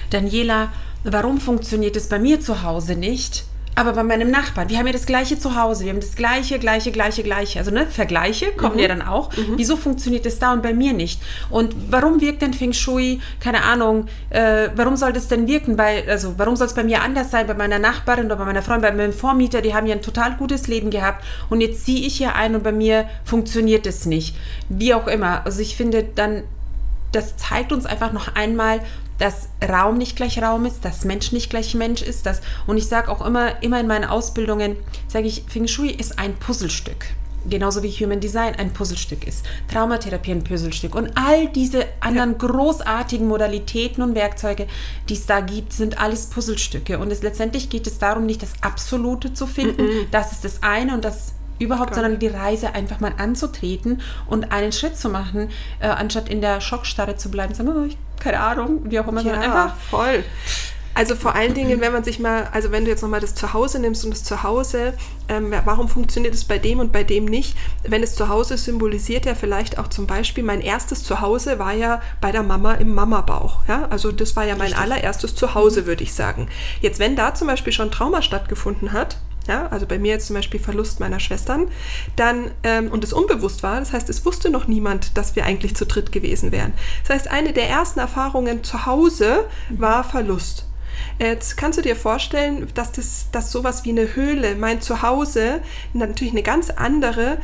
Daniela, warum funktioniert es bei mir zu Hause nicht? Aber bei meinem Nachbarn, wir haben ja das gleiche zu Hause, wir haben das gleiche, gleiche, gleiche, gleiche. Also ne, Vergleiche kommen mhm. ja dann auch. Mhm. Wieso funktioniert das da und bei mir nicht? Und warum wirkt denn Feng Shui, keine Ahnung, äh, warum soll das denn wirken? Bei, also warum soll es bei mir anders sein, bei meiner Nachbarin oder bei meiner Freundin, bei meinem Vormieter, die haben ja ein total gutes Leben gehabt und jetzt ziehe ich hier ein und bei mir funktioniert es nicht. Wie auch immer. Also ich finde dann, das zeigt uns einfach noch einmal, dass Raum nicht gleich Raum ist, dass Mensch nicht gleich Mensch ist. Dass, und ich sage auch immer, immer in meinen Ausbildungen, sage ich, Feng Shui ist ein Puzzlestück. Genauso wie Human Design ein Puzzlestück ist. Traumatherapie ein Puzzlestück. Und all diese anderen ja. großartigen Modalitäten und Werkzeuge, die es da gibt, sind alles Puzzlestücke. Und es, letztendlich geht es darum, nicht das Absolute zu finden. Mm -mm. Das ist das eine und das überhaupt, sondern die Reise einfach mal anzutreten und einen Schritt zu machen, äh, anstatt in der Schockstarre zu bleiben, sagen, oh, ich, keine Ahnung, wie auch immer, ja, einfach voll. Also vor allen Dingen, wenn man sich mal, also wenn du jetzt nochmal das Zuhause nimmst und das Zuhause, ähm, warum funktioniert es bei dem und bei dem nicht? Wenn es Zuhause symbolisiert ja vielleicht auch zum Beispiel, mein erstes Zuhause war ja bei der Mama im Mamabauch. Ja? Also das war ja mein Richtig. allererstes Zuhause, würde ich sagen. Jetzt, wenn da zum Beispiel schon Trauma stattgefunden hat, ja, also bei mir jetzt zum Beispiel Verlust meiner Schwestern, dann ähm, und es unbewusst war, das heißt, es wusste noch niemand, dass wir eigentlich zu dritt gewesen wären. Das heißt, eine der ersten Erfahrungen zu Hause war Verlust. Jetzt kannst du dir vorstellen, dass das dass sowas wie eine Höhle, mein Zuhause, natürlich eine ganz andere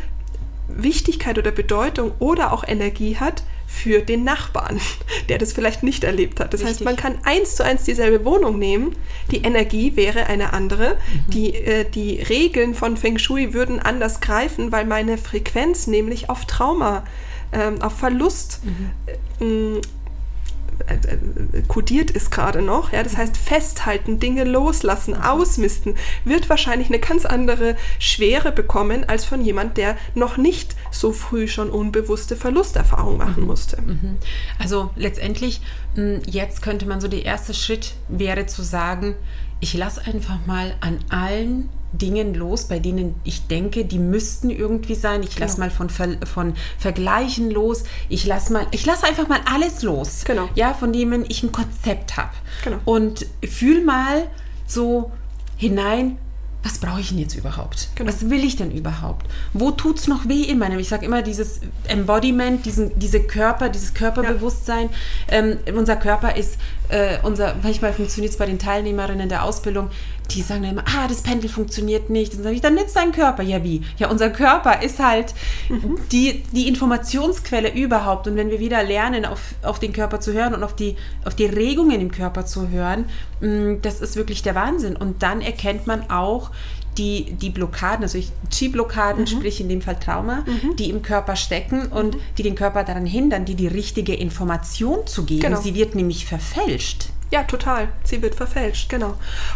Wichtigkeit oder Bedeutung oder auch Energie hat für den Nachbarn, der das vielleicht nicht erlebt hat. Das Richtig. heißt, man kann eins zu eins dieselbe Wohnung nehmen, die Energie wäre eine andere, mhm. die, äh, die Regeln von Feng Shui würden anders greifen, weil meine Frequenz nämlich auf Trauma, ähm, auf Verlust mhm. äh, kodiert ist gerade noch. Ja? Das heißt, festhalten, Dinge loslassen, ausmisten, wird wahrscheinlich eine ganz andere Schwere bekommen als von jemand, der noch nicht so früh schon unbewusste Verlusterfahrung machen mhm. musste. Mhm. Also letztendlich, hm, jetzt könnte man so, der erste Schritt wäre zu sagen, ich lasse einfach mal an allen Dingen los, bei denen ich denke, die müssten irgendwie sein. Ich lasse genau. mal von, Ver von Vergleichen los. Ich lasse mal, ich lasse einfach mal alles los. Genau. Ja, von dem ich ein Konzept habe. Genau. Und fühl mal so hinein, was brauche ich denn jetzt überhaupt? Genau. Was will ich denn überhaupt? Wo tut es noch weh in meinem? Ich sage immer dieses Embodiment, diesen, diese Körper, dieses Körperbewusstsein. Ja. Ähm, unser Körper ist, äh, unser, manchmal funktioniert es bei den Teilnehmerinnen der Ausbildung, die sagen dann immer, ah, das Pendel funktioniert nicht. Dann sage ich, dann nützt dein Körper. Ja, wie? Ja, unser Körper ist halt mhm. die, die Informationsquelle überhaupt. Und wenn wir wieder lernen, auf, auf den Körper zu hören und auf die, auf die Regungen im Körper zu hören, mm, das ist wirklich der Wahnsinn. Und dann erkennt man auch, die, die Blockaden, also Chi-Blockaden, mhm. sprich in dem Fall Trauma, mhm. die im Körper stecken und mhm. die den Körper daran hindern, dir die richtige Information zu geben. Genau. Sie wird nämlich verfälscht. Ja, total. Sie wird verfälscht, genau.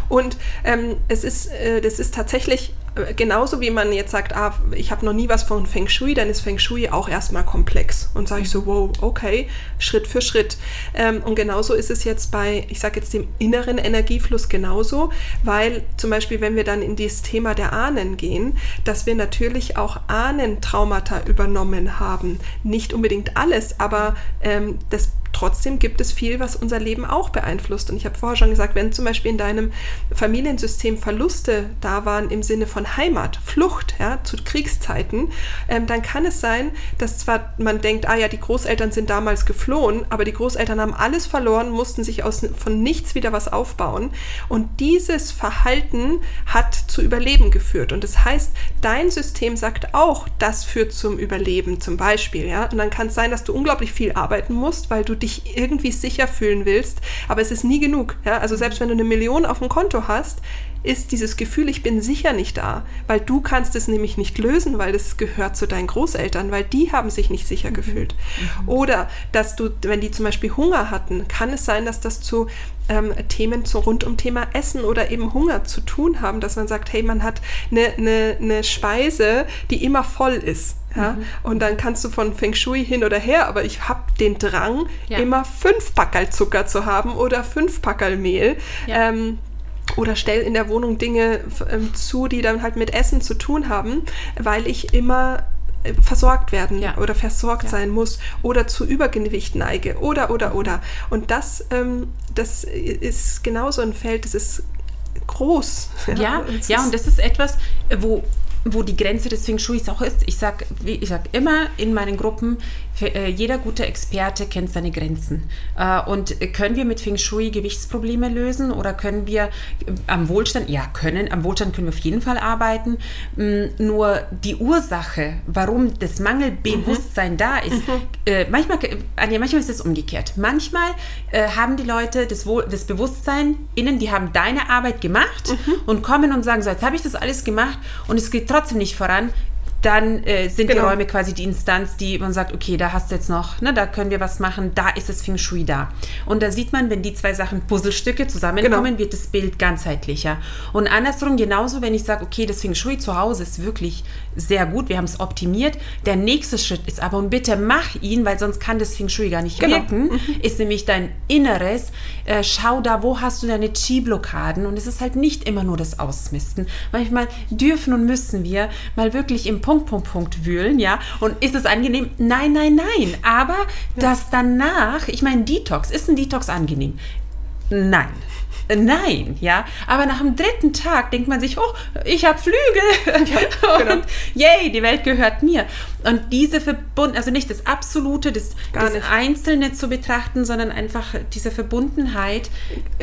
Und ähm, es ist, äh, das ist tatsächlich äh, genauso wie man jetzt sagt, ah, ich habe noch nie was von Feng Shui, dann ist Feng Shui auch erstmal komplex. Und sage ich so, wow, okay, Schritt für Schritt. Ähm, und genauso ist es jetzt bei, ich sage jetzt dem inneren Energiefluss genauso, weil zum Beispiel, wenn wir dann in dieses Thema der Ahnen gehen, dass wir natürlich auch Ahnentraumata übernommen haben. Nicht unbedingt alles, aber ähm, das trotzdem gibt es viel, was unser Leben auch beeinflusst. Und ich habe vorher schon gesagt, wenn zum Beispiel in deinem Familiensystem Verluste da waren im Sinne von Heimat, Flucht, ja, zu Kriegszeiten, ähm, dann kann es sein, dass zwar man denkt, ah ja, die Großeltern sind damals geflohen, aber die Großeltern haben alles verloren, mussten sich aus, von nichts wieder was aufbauen. Und dieses Verhalten hat zu Überleben geführt. Und das heißt, dein System sagt auch, das führt zum Überleben zum Beispiel. Ja? Und dann kann es sein, dass du unglaublich viel arbeiten musst, weil du dich irgendwie sicher fühlen willst, aber es ist nie genug. Ja? Also selbst wenn du eine Million auf dem Konto hast, ist dieses Gefühl, ich bin sicher nicht da, weil du kannst es nämlich nicht lösen, weil das gehört zu deinen Großeltern, weil die haben sich nicht sicher mhm. gefühlt. Mhm. Oder dass du, wenn die zum Beispiel Hunger hatten, kann es sein, dass das zu ähm, Themen zu, rund um Thema Essen oder eben Hunger zu tun haben, dass man sagt, hey, man hat eine, eine, eine Speise, die immer voll ist. Ja? Mhm. Und dann kannst du von Feng Shui hin oder her, aber ich habe den Drang, ja. immer fünf Packerl Zucker zu haben oder fünf Packerl Mehl. Ja. Ähm, oder stell in der Wohnung Dinge ähm, zu, die dann halt mit Essen zu tun haben, weil ich immer äh, versorgt werden ja. oder versorgt ja. sein muss oder zu Übergewicht neige oder oder oder und das ähm, das ist genauso ein Feld das ist groß ja ja, ja und das ist etwas wo wo die Grenze des Feng Shui auch ist. Ich sage ich sag immer in meinen Gruppen, für, äh, jeder gute Experte kennt seine Grenzen. Äh, und können wir mit Feng Shui Gewichtsprobleme lösen oder können wir äh, am Wohlstand, ja, können, am Wohlstand können wir auf jeden Fall arbeiten. Mm, nur die Ursache, warum das Mangelbewusstsein mhm. da ist, mhm. Äh, manchmal, Anja, manchmal ist es umgekehrt. Manchmal äh, haben die Leute das, Wohl, das Bewusstsein innen, die haben deine Arbeit gemacht mhm. und kommen und sagen so, jetzt habe ich das alles gemacht und es geht trotzdem nicht voran dann äh, sind genau. die Räume quasi die Instanz, die man sagt, okay, da hast du jetzt noch, ne, da können wir was machen, da ist das Feng Shui da. Und da sieht man, wenn die zwei Sachen Puzzlestücke zusammenkommen, genau. wird das Bild ganzheitlicher. Und andersrum genauso, wenn ich sage, okay, das Feng Shui zu Hause ist wirklich sehr gut, wir haben es optimiert. Der nächste Schritt ist aber, und bitte mach ihn, weil sonst kann das Feng Shui gar nicht genau. wirken, mhm. ist nämlich dein Inneres. Äh, schau da, wo hast du deine Chi-Blockaden? Und es ist halt nicht immer nur das Ausmisten. Manchmal dürfen und müssen wir mal wirklich im Punkt, Punkt, Punkt wühlen, ja. Und ist es angenehm? Nein, nein, nein. Aber ja. das danach, ich meine, Detox, ist ein Detox angenehm? Nein. Nein, ja. Aber nach dem dritten Tag denkt man sich, oh, ich habe Flügel. Ja, genau. Und yay, die Welt gehört mir. Und diese Verbund, also nicht das Absolute, das, das Einzelne zu betrachten, sondern einfach diese Verbundenheit.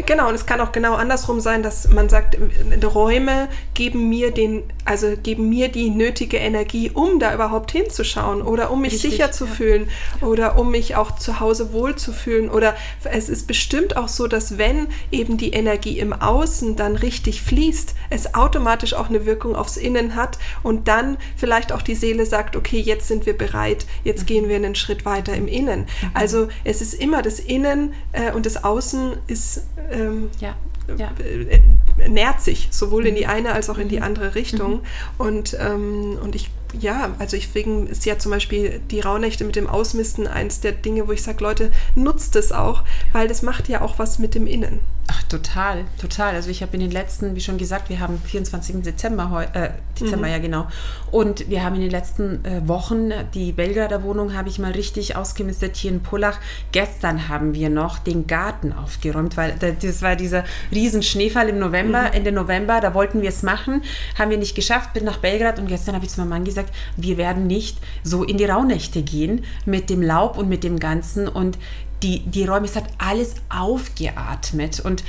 Genau, und es kann auch genau andersrum sein, dass man sagt, Räume geben mir den, also geben mir die nötige Energie, um da überhaupt hinzuschauen oder um mich Richtig, sicher zu ja. fühlen oder um mich auch zu Hause wohl zu fühlen. Oder es ist bestimmt auch so, dass wenn eben die Energie im Außen dann richtig fließt, es automatisch auch eine Wirkung aufs Innen hat und dann vielleicht auch die Seele sagt, okay, jetzt sind wir bereit, jetzt mhm. gehen wir einen Schritt weiter im Innen. Mhm. Also es ist immer das Innen äh, und das Außen ist ähm, ja. Ja. Äh, nährt sich sowohl in die mhm. eine als auch in die andere Richtung. Mhm. Und, ähm, und ich ja, also ich wegen ist ja zum Beispiel die Rauhnächte mit dem Ausmisten eins der Dinge, wo ich sage, Leute, nutzt es auch, weil das macht ja auch was mit dem Innen. Ach, total, total. Also ich habe in den letzten, wie schon gesagt, wir haben 24. Dezember, äh, Dezember mhm. ja genau. Und wir haben in den letzten äh, Wochen die Belgrader Wohnung habe ich mal richtig ausgemistet hier in Pullach. Gestern haben wir noch den Garten aufgeräumt, weil das war dieser riesen Schneefall im November, mhm. Ende November. Da wollten wir es machen, haben wir nicht geschafft. Bin nach Belgrad und gestern habe ich zu meinem Mann gesagt, wir werden nicht so in die Rauhnächte gehen mit dem Laub und mit dem Ganzen und die, die Räume, es hat alles aufgeatmet und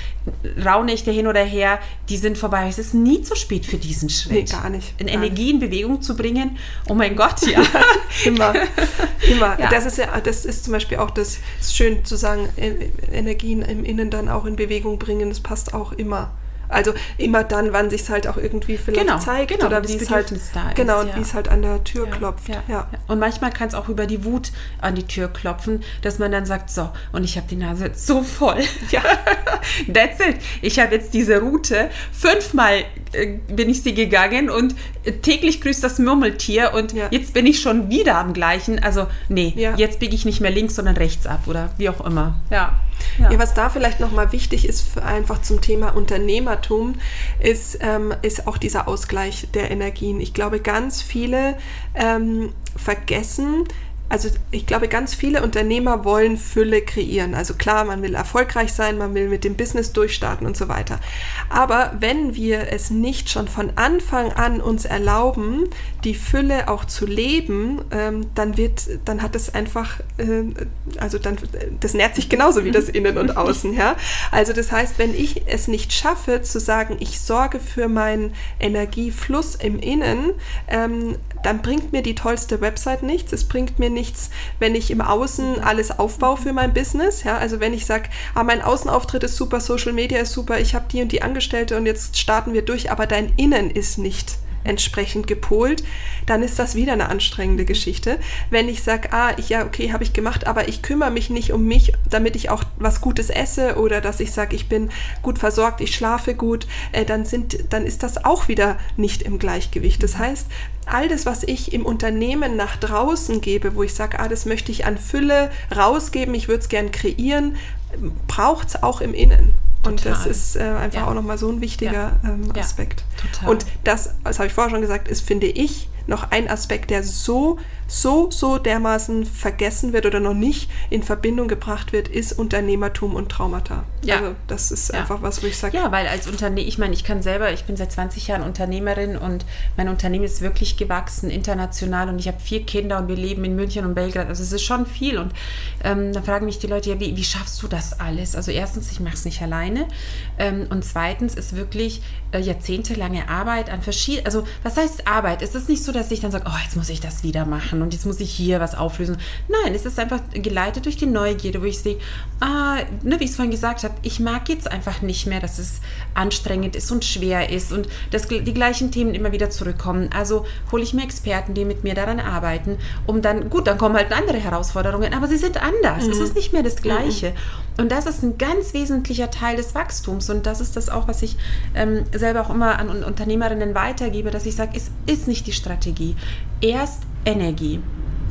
Rauhnächte hin oder her, die sind vorbei. Es ist nie zu spät für diesen Schritt. Nee, gar nicht. In Energie in Bewegung zu bringen, oh mein Gott, ja. immer, immer. Ja. Das ist ja, das ist zum Beispiel auch das, ist schön zu sagen, Energien im Innen dann auch in Bewegung bringen, das passt auch immer. Also immer dann, wann sich es halt auch irgendwie vielleicht genau, zeigt genau, oder wie es halt da genau ja. wie es halt an der Tür ja, klopft. Ja, ja. Und manchmal kann es auch über die Wut an die Tür klopfen, dass man dann sagt, so und ich habe die Nase jetzt so voll. Ja, that's it. Ich habe jetzt diese Route fünfmal äh, bin ich sie gegangen und äh, täglich grüßt das Murmeltier und jetzt bin ich schon wieder am gleichen. Also nee, jetzt biege ich nicht mehr links, sondern rechts ab oder wie auch immer. Ja. Ja. was da vielleicht nochmal wichtig ist, einfach zum Thema Unternehmertum, ist, ähm, ist auch dieser Ausgleich der Energien. Ich glaube, ganz viele ähm, vergessen, also ich glaube, ganz viele Unternehmer wollen Fülle kreieren. Also klar, man will erfolgreich sein, man will mit dem Business durchstarten und so weiter. Aber wenn wir es nicht schon von Anfang an uns erlauben, die Fülle auch zu leben, ähm, dann wird, dann hat es einfach, äh, also dann, das nährt sich genauso wie das Innen und Außen, ja. Also das heißt, wenn ich es nicht schaffe, zu sagen, ich sorge für meinen Energiefluss im Innen, ähm, dann bringt mir die tollste Website nichts. Es bringt mir nichts, wenn ich im Außen alles aufbaue für mein Business. Ja, also wenn ich sage, ah, mein Außenauftritt ist super, Social Media ist super, ich habe die und die Angestellte und jetzt starten wir durch, aber dein Innen ist nicht entsprechend gepolt, dann ist das wieder eine anstrengende Geschichte. Wenn ich sage, ah, ich, ja, okay, habe ich gemacht, aber ich kümmere mich nicht um mich, damit ich auch was Gutes esse oder dass ich sage, ich bin gut versorgt, ich schlafe gut, äh, dann, sind, dann ist das auch wieder nicht im Gleichgewicht. Das heißt, all das, was ich im Unternehmen nach draußen gebe, wo ich sage, ah, das möchte ich an Fülle rausgeben, ich würde es gern kreieren, braucht es auch im Innen. Und Total. das ist äh, einfach ja. auch nochmal so ein wichtiger ja. ähm, Aspekt. Ja. Und das, das habe ich vorher schon gesagt, ist, finde ich, noch ein Aspekt, der so so, so dermaßen vergessen wird oder noch nicht in Verbindung gebracht wird, ist Unternehmertum und Traumata. Ja. Also das ist ja. einfach was, wo ich sage. Ja, weil als Unternehmer, ich meine, ich kann selber, ich bin seit 20 Jahren Unternehmerin und mein Unternehmen ist wirklich gewachsen, international und ich habe vier Kinder und wir leben in München und Belgrad. Also es ist schon viel und ähm, dann fragen mich die Leute, ja, wie, wie schaffst du das alles? Also erstens, ich mache es nicht alleine ähm, und zweitens ist wirklich äh, jahrzehntelange Arbeit an verschiedenen, also was heißt Arbeit? Es ist nicht so, dass ich dann sage, oh, jetzt muss ich das wieder machen machen und jetzt muss ich hier was auflösen. Nein, es ist einfach geleitet durch die Neugierde, wo ich sehe, ah, ne, wie ich es vorhin gesagt habe, ich mag jetzt einfach nicht mehr, dass es anstrengend ist und schwer ist und dass die gleichen Themen immer wieder zurückkommen. Also hole ich mir Experten, die mit mir daran arbeiten, um dann, gut, dann kommen halt andere Herausforderungen, aber sie sind anders. Mhm. Es ist nicht mehr das Gleiche. Mhm. Und das ist ein ganz wesentlicher Teil des Wachstums und das ist das auch, was ich ähm, selber auch immer an Unternehmerinnen weitergebe, dass ich sage, es ist nicht die Strategie. Erst Energie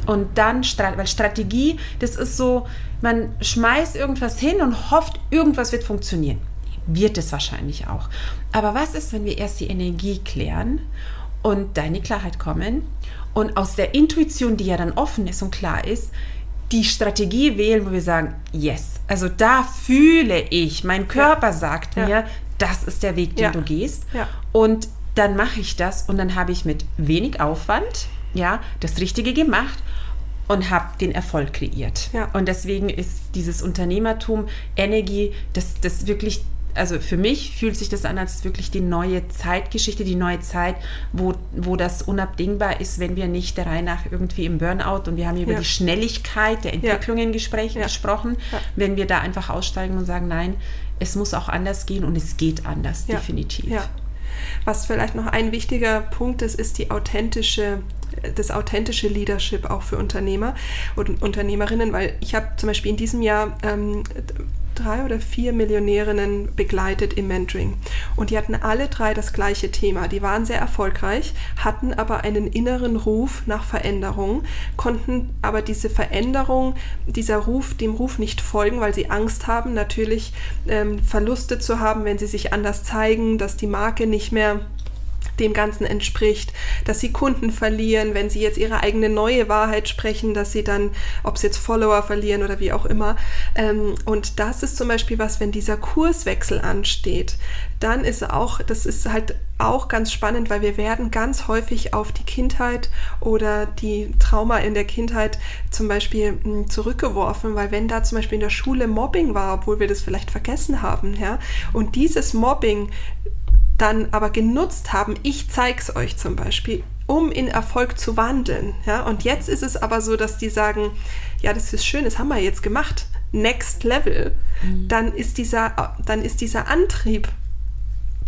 und dann, weil Strategie, das ist so, man schmeißt irgendwas hin und hofft, irgendwas wird funktionieren. Wird es wahrscheinlich auch. Aber was ist, wenn wir erst die Energie klären und da in die Klarheit kommen und aus der Intuition, die ja dann offen ist und klar ist, die Strategie wählen, wo wir sagen, yes, also da fühle ich, mein Körper sagt ja. mir, das ist der Weg, den ja. du gehst. Ja. Und dann mache ich das und dann habe ich mit wenig Aufwand ja, das Richtige gemacht und habe den Erfolg kreiert. Ja. Und deswegen ist dieses Unternehmertum, Energie, das, das wirklich, also für mich fühlt sich das an als wirklich die neue Zeitgeschichte, die neue Zeit, wo, wo das unabdingbar ist, wenn wir nicht der Reihe nach irgendwie im Burnout und wir haben über ja. die Schnelligkeit der Entwicklungen ja. gesprochen, wenn wir da einfach aussteigen und sagen, nein, es muss auch anders gehen und es geht anders, definitiv. Was vielleicht noch ein wichtiger Punkt ist, ist die authentische das authentische Leadership auch für Unternehmer und Unternehmerinnen, weil ich habe zum Beispiel in diesem Jahr ähm, drei oder vier Millionärinnen begleitet im Mentoring. Und die hatten alle drei das gleiche Thema. Die waren sehr erfolgreich, hatten aber einen inneren Ruf nach Veränderung, konnten aber diese Veränderung, dieser Ruf, dem Ruf nicht folgen, weil sie Angst haben, natürlich ähm, Verluste zu haben, wenn sie sich anders zeigen, dass die Marke nicht mehr dem Ganzen entspricht, dass sie Kunden verlieren, wenn sie jetzt ihre eigene neue Wahrheit sprechen, dass sie dann, ob sie jetzt Follower verlieren oder wie auch immer. Ähm, und das ist zum Beispiel was, wenn dieser Kurswechsel ansteht, dann ist auch, das ist halt auch ganz spannend, weil wir werden ganz häufig auf die Kindheit oder die Trauma in der Kindheit zum Beispiel hm, zurückgeworfen, weil wenn da zum Beispiel in der Schule Mobbing war, obwohl wir das vielleicht vergessen haben, ja, und dieses Mobbing dann aber genutzt haben, ich zeige es euch zum Beispiel, um in Erfolg zu wandeln. Ja? Und jetzt ist es aber so, dass die sagen, ja, das ist schön, das haben wir jetzt gemacht, next level. Mhm. Dann, ist dieser, dann ist dieser Antrieb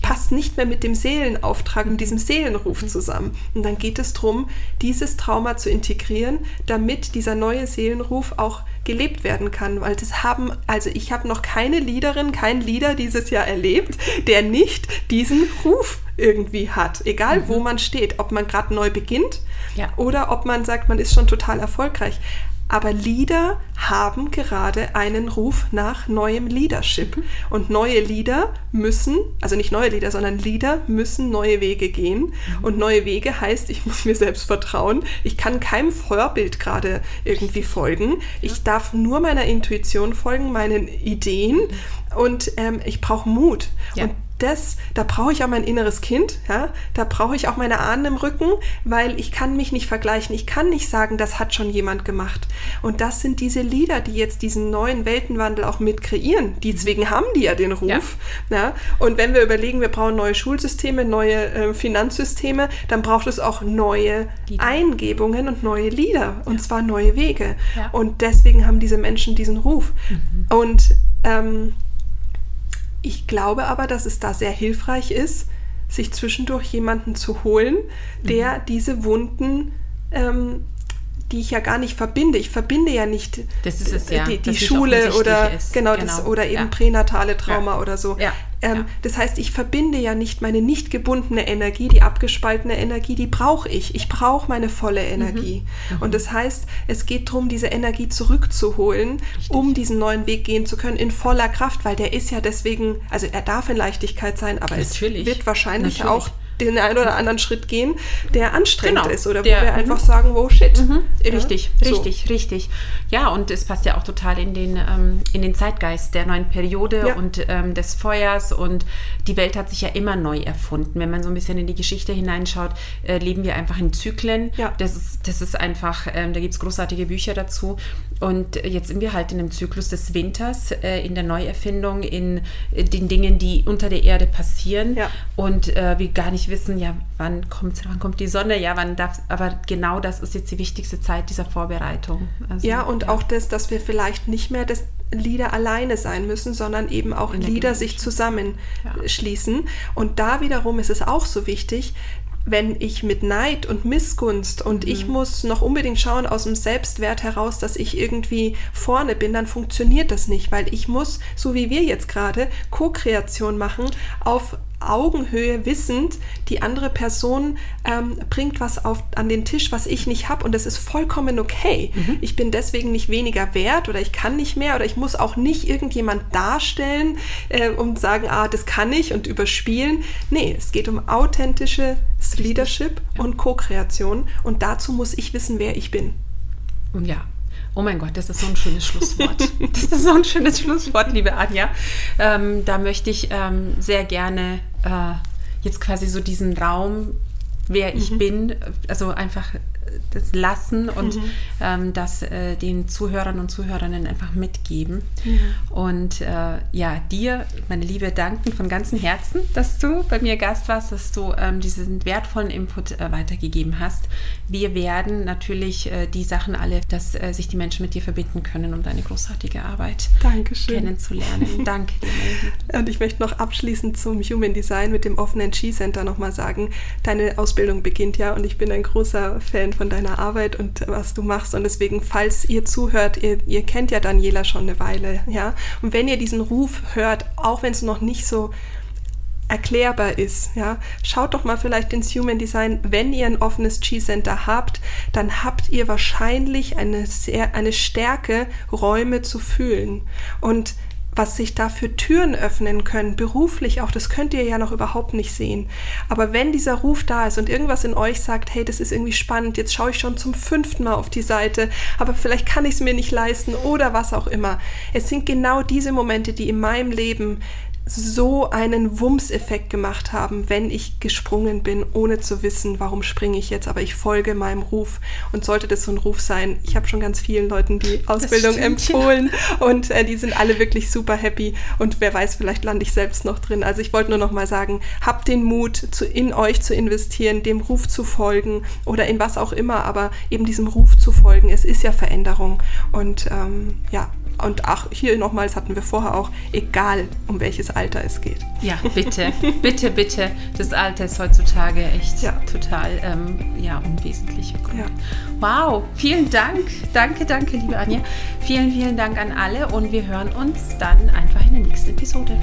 passt nicht mehr mit dem Seelenauftrag, mit diesem Seelenruf mhm. zusammen. Und dann geht es darum, dieses Trauma zu integrieren, damit dieser neue Seelenruf auch gelebt werden kann. Weil das haben, also ich habe noch keine Leaderin, kein Leader dieses Jahr erlebt, der nicht diesen Ruf irgendwie hat. Egal mhm. wo man steht, ob man gerade neu beginnt ja. oder ob man sagt, man ist schon total erfolgreich. Aber Leader haben gerade einen Ruf nach neuem Leadership. Und neue Leader müssen, also nicht neue Leader, sondern Leader müssen neue Wege gehen. Mhm. Und neue Wege heißt, ich muss mir selbst vertrauen. Ich kann keinem Vorbild gerade irgendwie folgen. Ich darf nur meiner Intuition folgen, meinen Ideen. Mhm. Und ähm, ich brauche Mut. Ja. Und das, da brauche ich auch mein inneres Kind, ja, da brauche ich auch meine Ahnen im Rücken, weil ich kann mich nicht vergleichen, ich kann nicht sagen, das hat schon jemand gemacht. Und das sind diese Lieder, die jetzt diesen neuen Weltenwandel auch mit kreieren. Deswegen haben die ja den Ruf. Ja. ja. Und wenn wir überlegen, wir brauchen neue Schulsysteme, neue äh, Finanzsysteme, dann braucht es auch neue Lieder. Eingebungen und neue Lieder und ja. zwar neue Wege. Ja. Und deswegen haben diese Menschen diesen Ruf. Mhm. Und ähm, ich glaube aber, dass es da sehr hilfreich ist, sich zwischendurch jemanden zu holen, der mhm. diese Wunden ähm, die ich ja gar nicht verbinde. Ich verbinde ja nicht es, ja, die, die Schule oder genau, genau. Das, oder eben ja. pränatale Trauma ja. oder so. Ähm, das heißt, ich verbinde ja nicht meine nicht gebundene Energie, die abgespaltene Energie, die brauche ich. Ich brauche meine volle mhm. Energie. Mhm. Und das heißt, es geht darum, diese Energie zurückzuholen, Richtig. um diesen neuen Weg gehen zu können in voller Kraft, weil der ist ja deswegen, also er darf in Leichtigkeit sein, aber Natürlich. es wird wahrscheinlich Natürlich. auch den einen oder anderen Schritt gehen, der anstrengend genau, ist oder der, wo wir einfach mhm. sagen, wow, shit. Mhm, richtig, ja, richtig, so. richtig. Ja, und es passt ja auch total in den, ähm, in den Zeitgeist der neuen Periode ja. und ähm, des Feuers und die Welt hat sich ja immer neu erfunden. Wenn man so ein bisschen in die Geschichte hineinschaut, äh, leben wir einfach in Zyklen. Ja. Das, ist, das ist einfach, ähm, da gibt es großartige Bücher dazu. Und jetzt sind wir halt in einem Zyklus des Winters, äh, in der Neuerfindung, in, in, den Dingen, die unter der Erde passieren und äh, wir gar nicht nicht wissen, ja, wann kommt, wann kommt die Sonne, ja, wann darf, aber genau das ist jetzt die wichtigste Zeit dieser Vorbereitung. Also, ja, und ja. auch das, dass wir vielleicht nicht mehr das Lieder alleine sein müssen, sondern eben auch Lieder sich zusammenschließen. Ja. Und da wiederum ist es auch so wichtig, wenn ich mit Neid und Missgunst und mhm. ich muss noch unbedingt schauen aus dem Selbstwert heraus, dass ich irgendwie vorne bin, dann funktioniert das nicht, weil ich muss, so wie wir jetzt gerade, Co-Kreation machen auf Augenhöhe wissend, die andere Person ähm, bringt was auf, an den Tisch, was ich nicht habe und das ist vollkommen okay. Mhm. Ich bin deswegen nicht weniger wert oder ich kann nicht mehr oder ich muss auch nicht irgendjemand darstellen äh, und sagen, ah, das kann ich und überspielen. Nee, es geht um authentische Leadership ja. und Co-Kreation und dazu muss ich wissen, wer ich bin. Und ja, Oh mein Gott, das ist so ein schönes Schlusswort. Das ist so ein schönes Schlusswort, liebe Anja. Ähm, da möchte ich ähm, sehr gerne äh, jetzt quasi so diesen Raum, wer ich mhm. bin, also einfach das lassen und mhm. ähm, das äh, den Zuhörern und Zuhörerinnen einfach mitgeben. Mhm. Und äh, ja, dir, meine Liebe, danken von ganzem Herzen, dass du bei mir Gast warst, dass du ähm, diesen wertvollen Input äh, weitergegeben hast. Wir werden natürlich äh, die Sachen alle, dass äh, sich die Menschen mit dir verbinden können, um deine großartige Arbeit Dankeschön. kennenzulernen. Danke dir. Und ich möchte noch abschließend zum Human Design mit dem offenen G-Center nochmal sagen, deine Ausbildung beginnt ja und ich bin ein großer Fan von deiner Arbeit und was du machst. Und deswegen, falls ihr zuhört, ihr, ihr kennt ja Daniela schon eine Weile, ja. Und wenn ihr diesen Ruf hört, auch wenn es noch nicht so erklärbar ist. Ja? Schaut doch mal vielleicht ins Human Design, wenn ihr ein offenes G-Center habt, dann habt ihr wahrscheinlich eine, sehr, eine Stärke, Räume zu fühlen. Und was sich da für Türen öffnen können, beruflich auch, das könnt ihr ja noch überhaupt nicht sehen. Aber wenn dieser Ruf da ist und irgendwas in euch sagt, hey, das ist irgendwie spannend, jetzt schaue ich schon zum fünften Mal auf die Seite, aber vielleicht kann ich es mir nicht leisten oder was auch immer. Es sind genau diese Momente, die in meinem Leben so einen Wumms-Effekt gemacht haben, wenn ich gesprungen bin, ohne zu wissen, warum springe ich jetzt, aber ich folge meinem Ruf. Und sollte das so ein Ruf sein, ich habe schon ganz vielen Leuten die Ausbildung stimmt, empfohlen ja. und äh, die sind alle wirklich super happy und wer weiß, vielleicht lande ich selbst noch drin. Also ich wollte nur noch mal sagen, habt den Mut, zu, in euch zu investieren, dem Ruf zu folgen oder in was auch immer, aber eben diesem Ruf zu folgen. Es ist ja Veränderung und ähm, ja, und ach, hier nochmals hatten wir vorher auch, egal um welches Alter es geht. Ja, bitte, bitte, bitte. Das Alter ist heutzutage echt ja. total ähm, ja, unwesentlich. Ja. Wow, vielen Dank. Danke, danke, liebe Anja. Vielen, vielen Dank an alle und wir hören uns dann einfach in der nächsten Episode.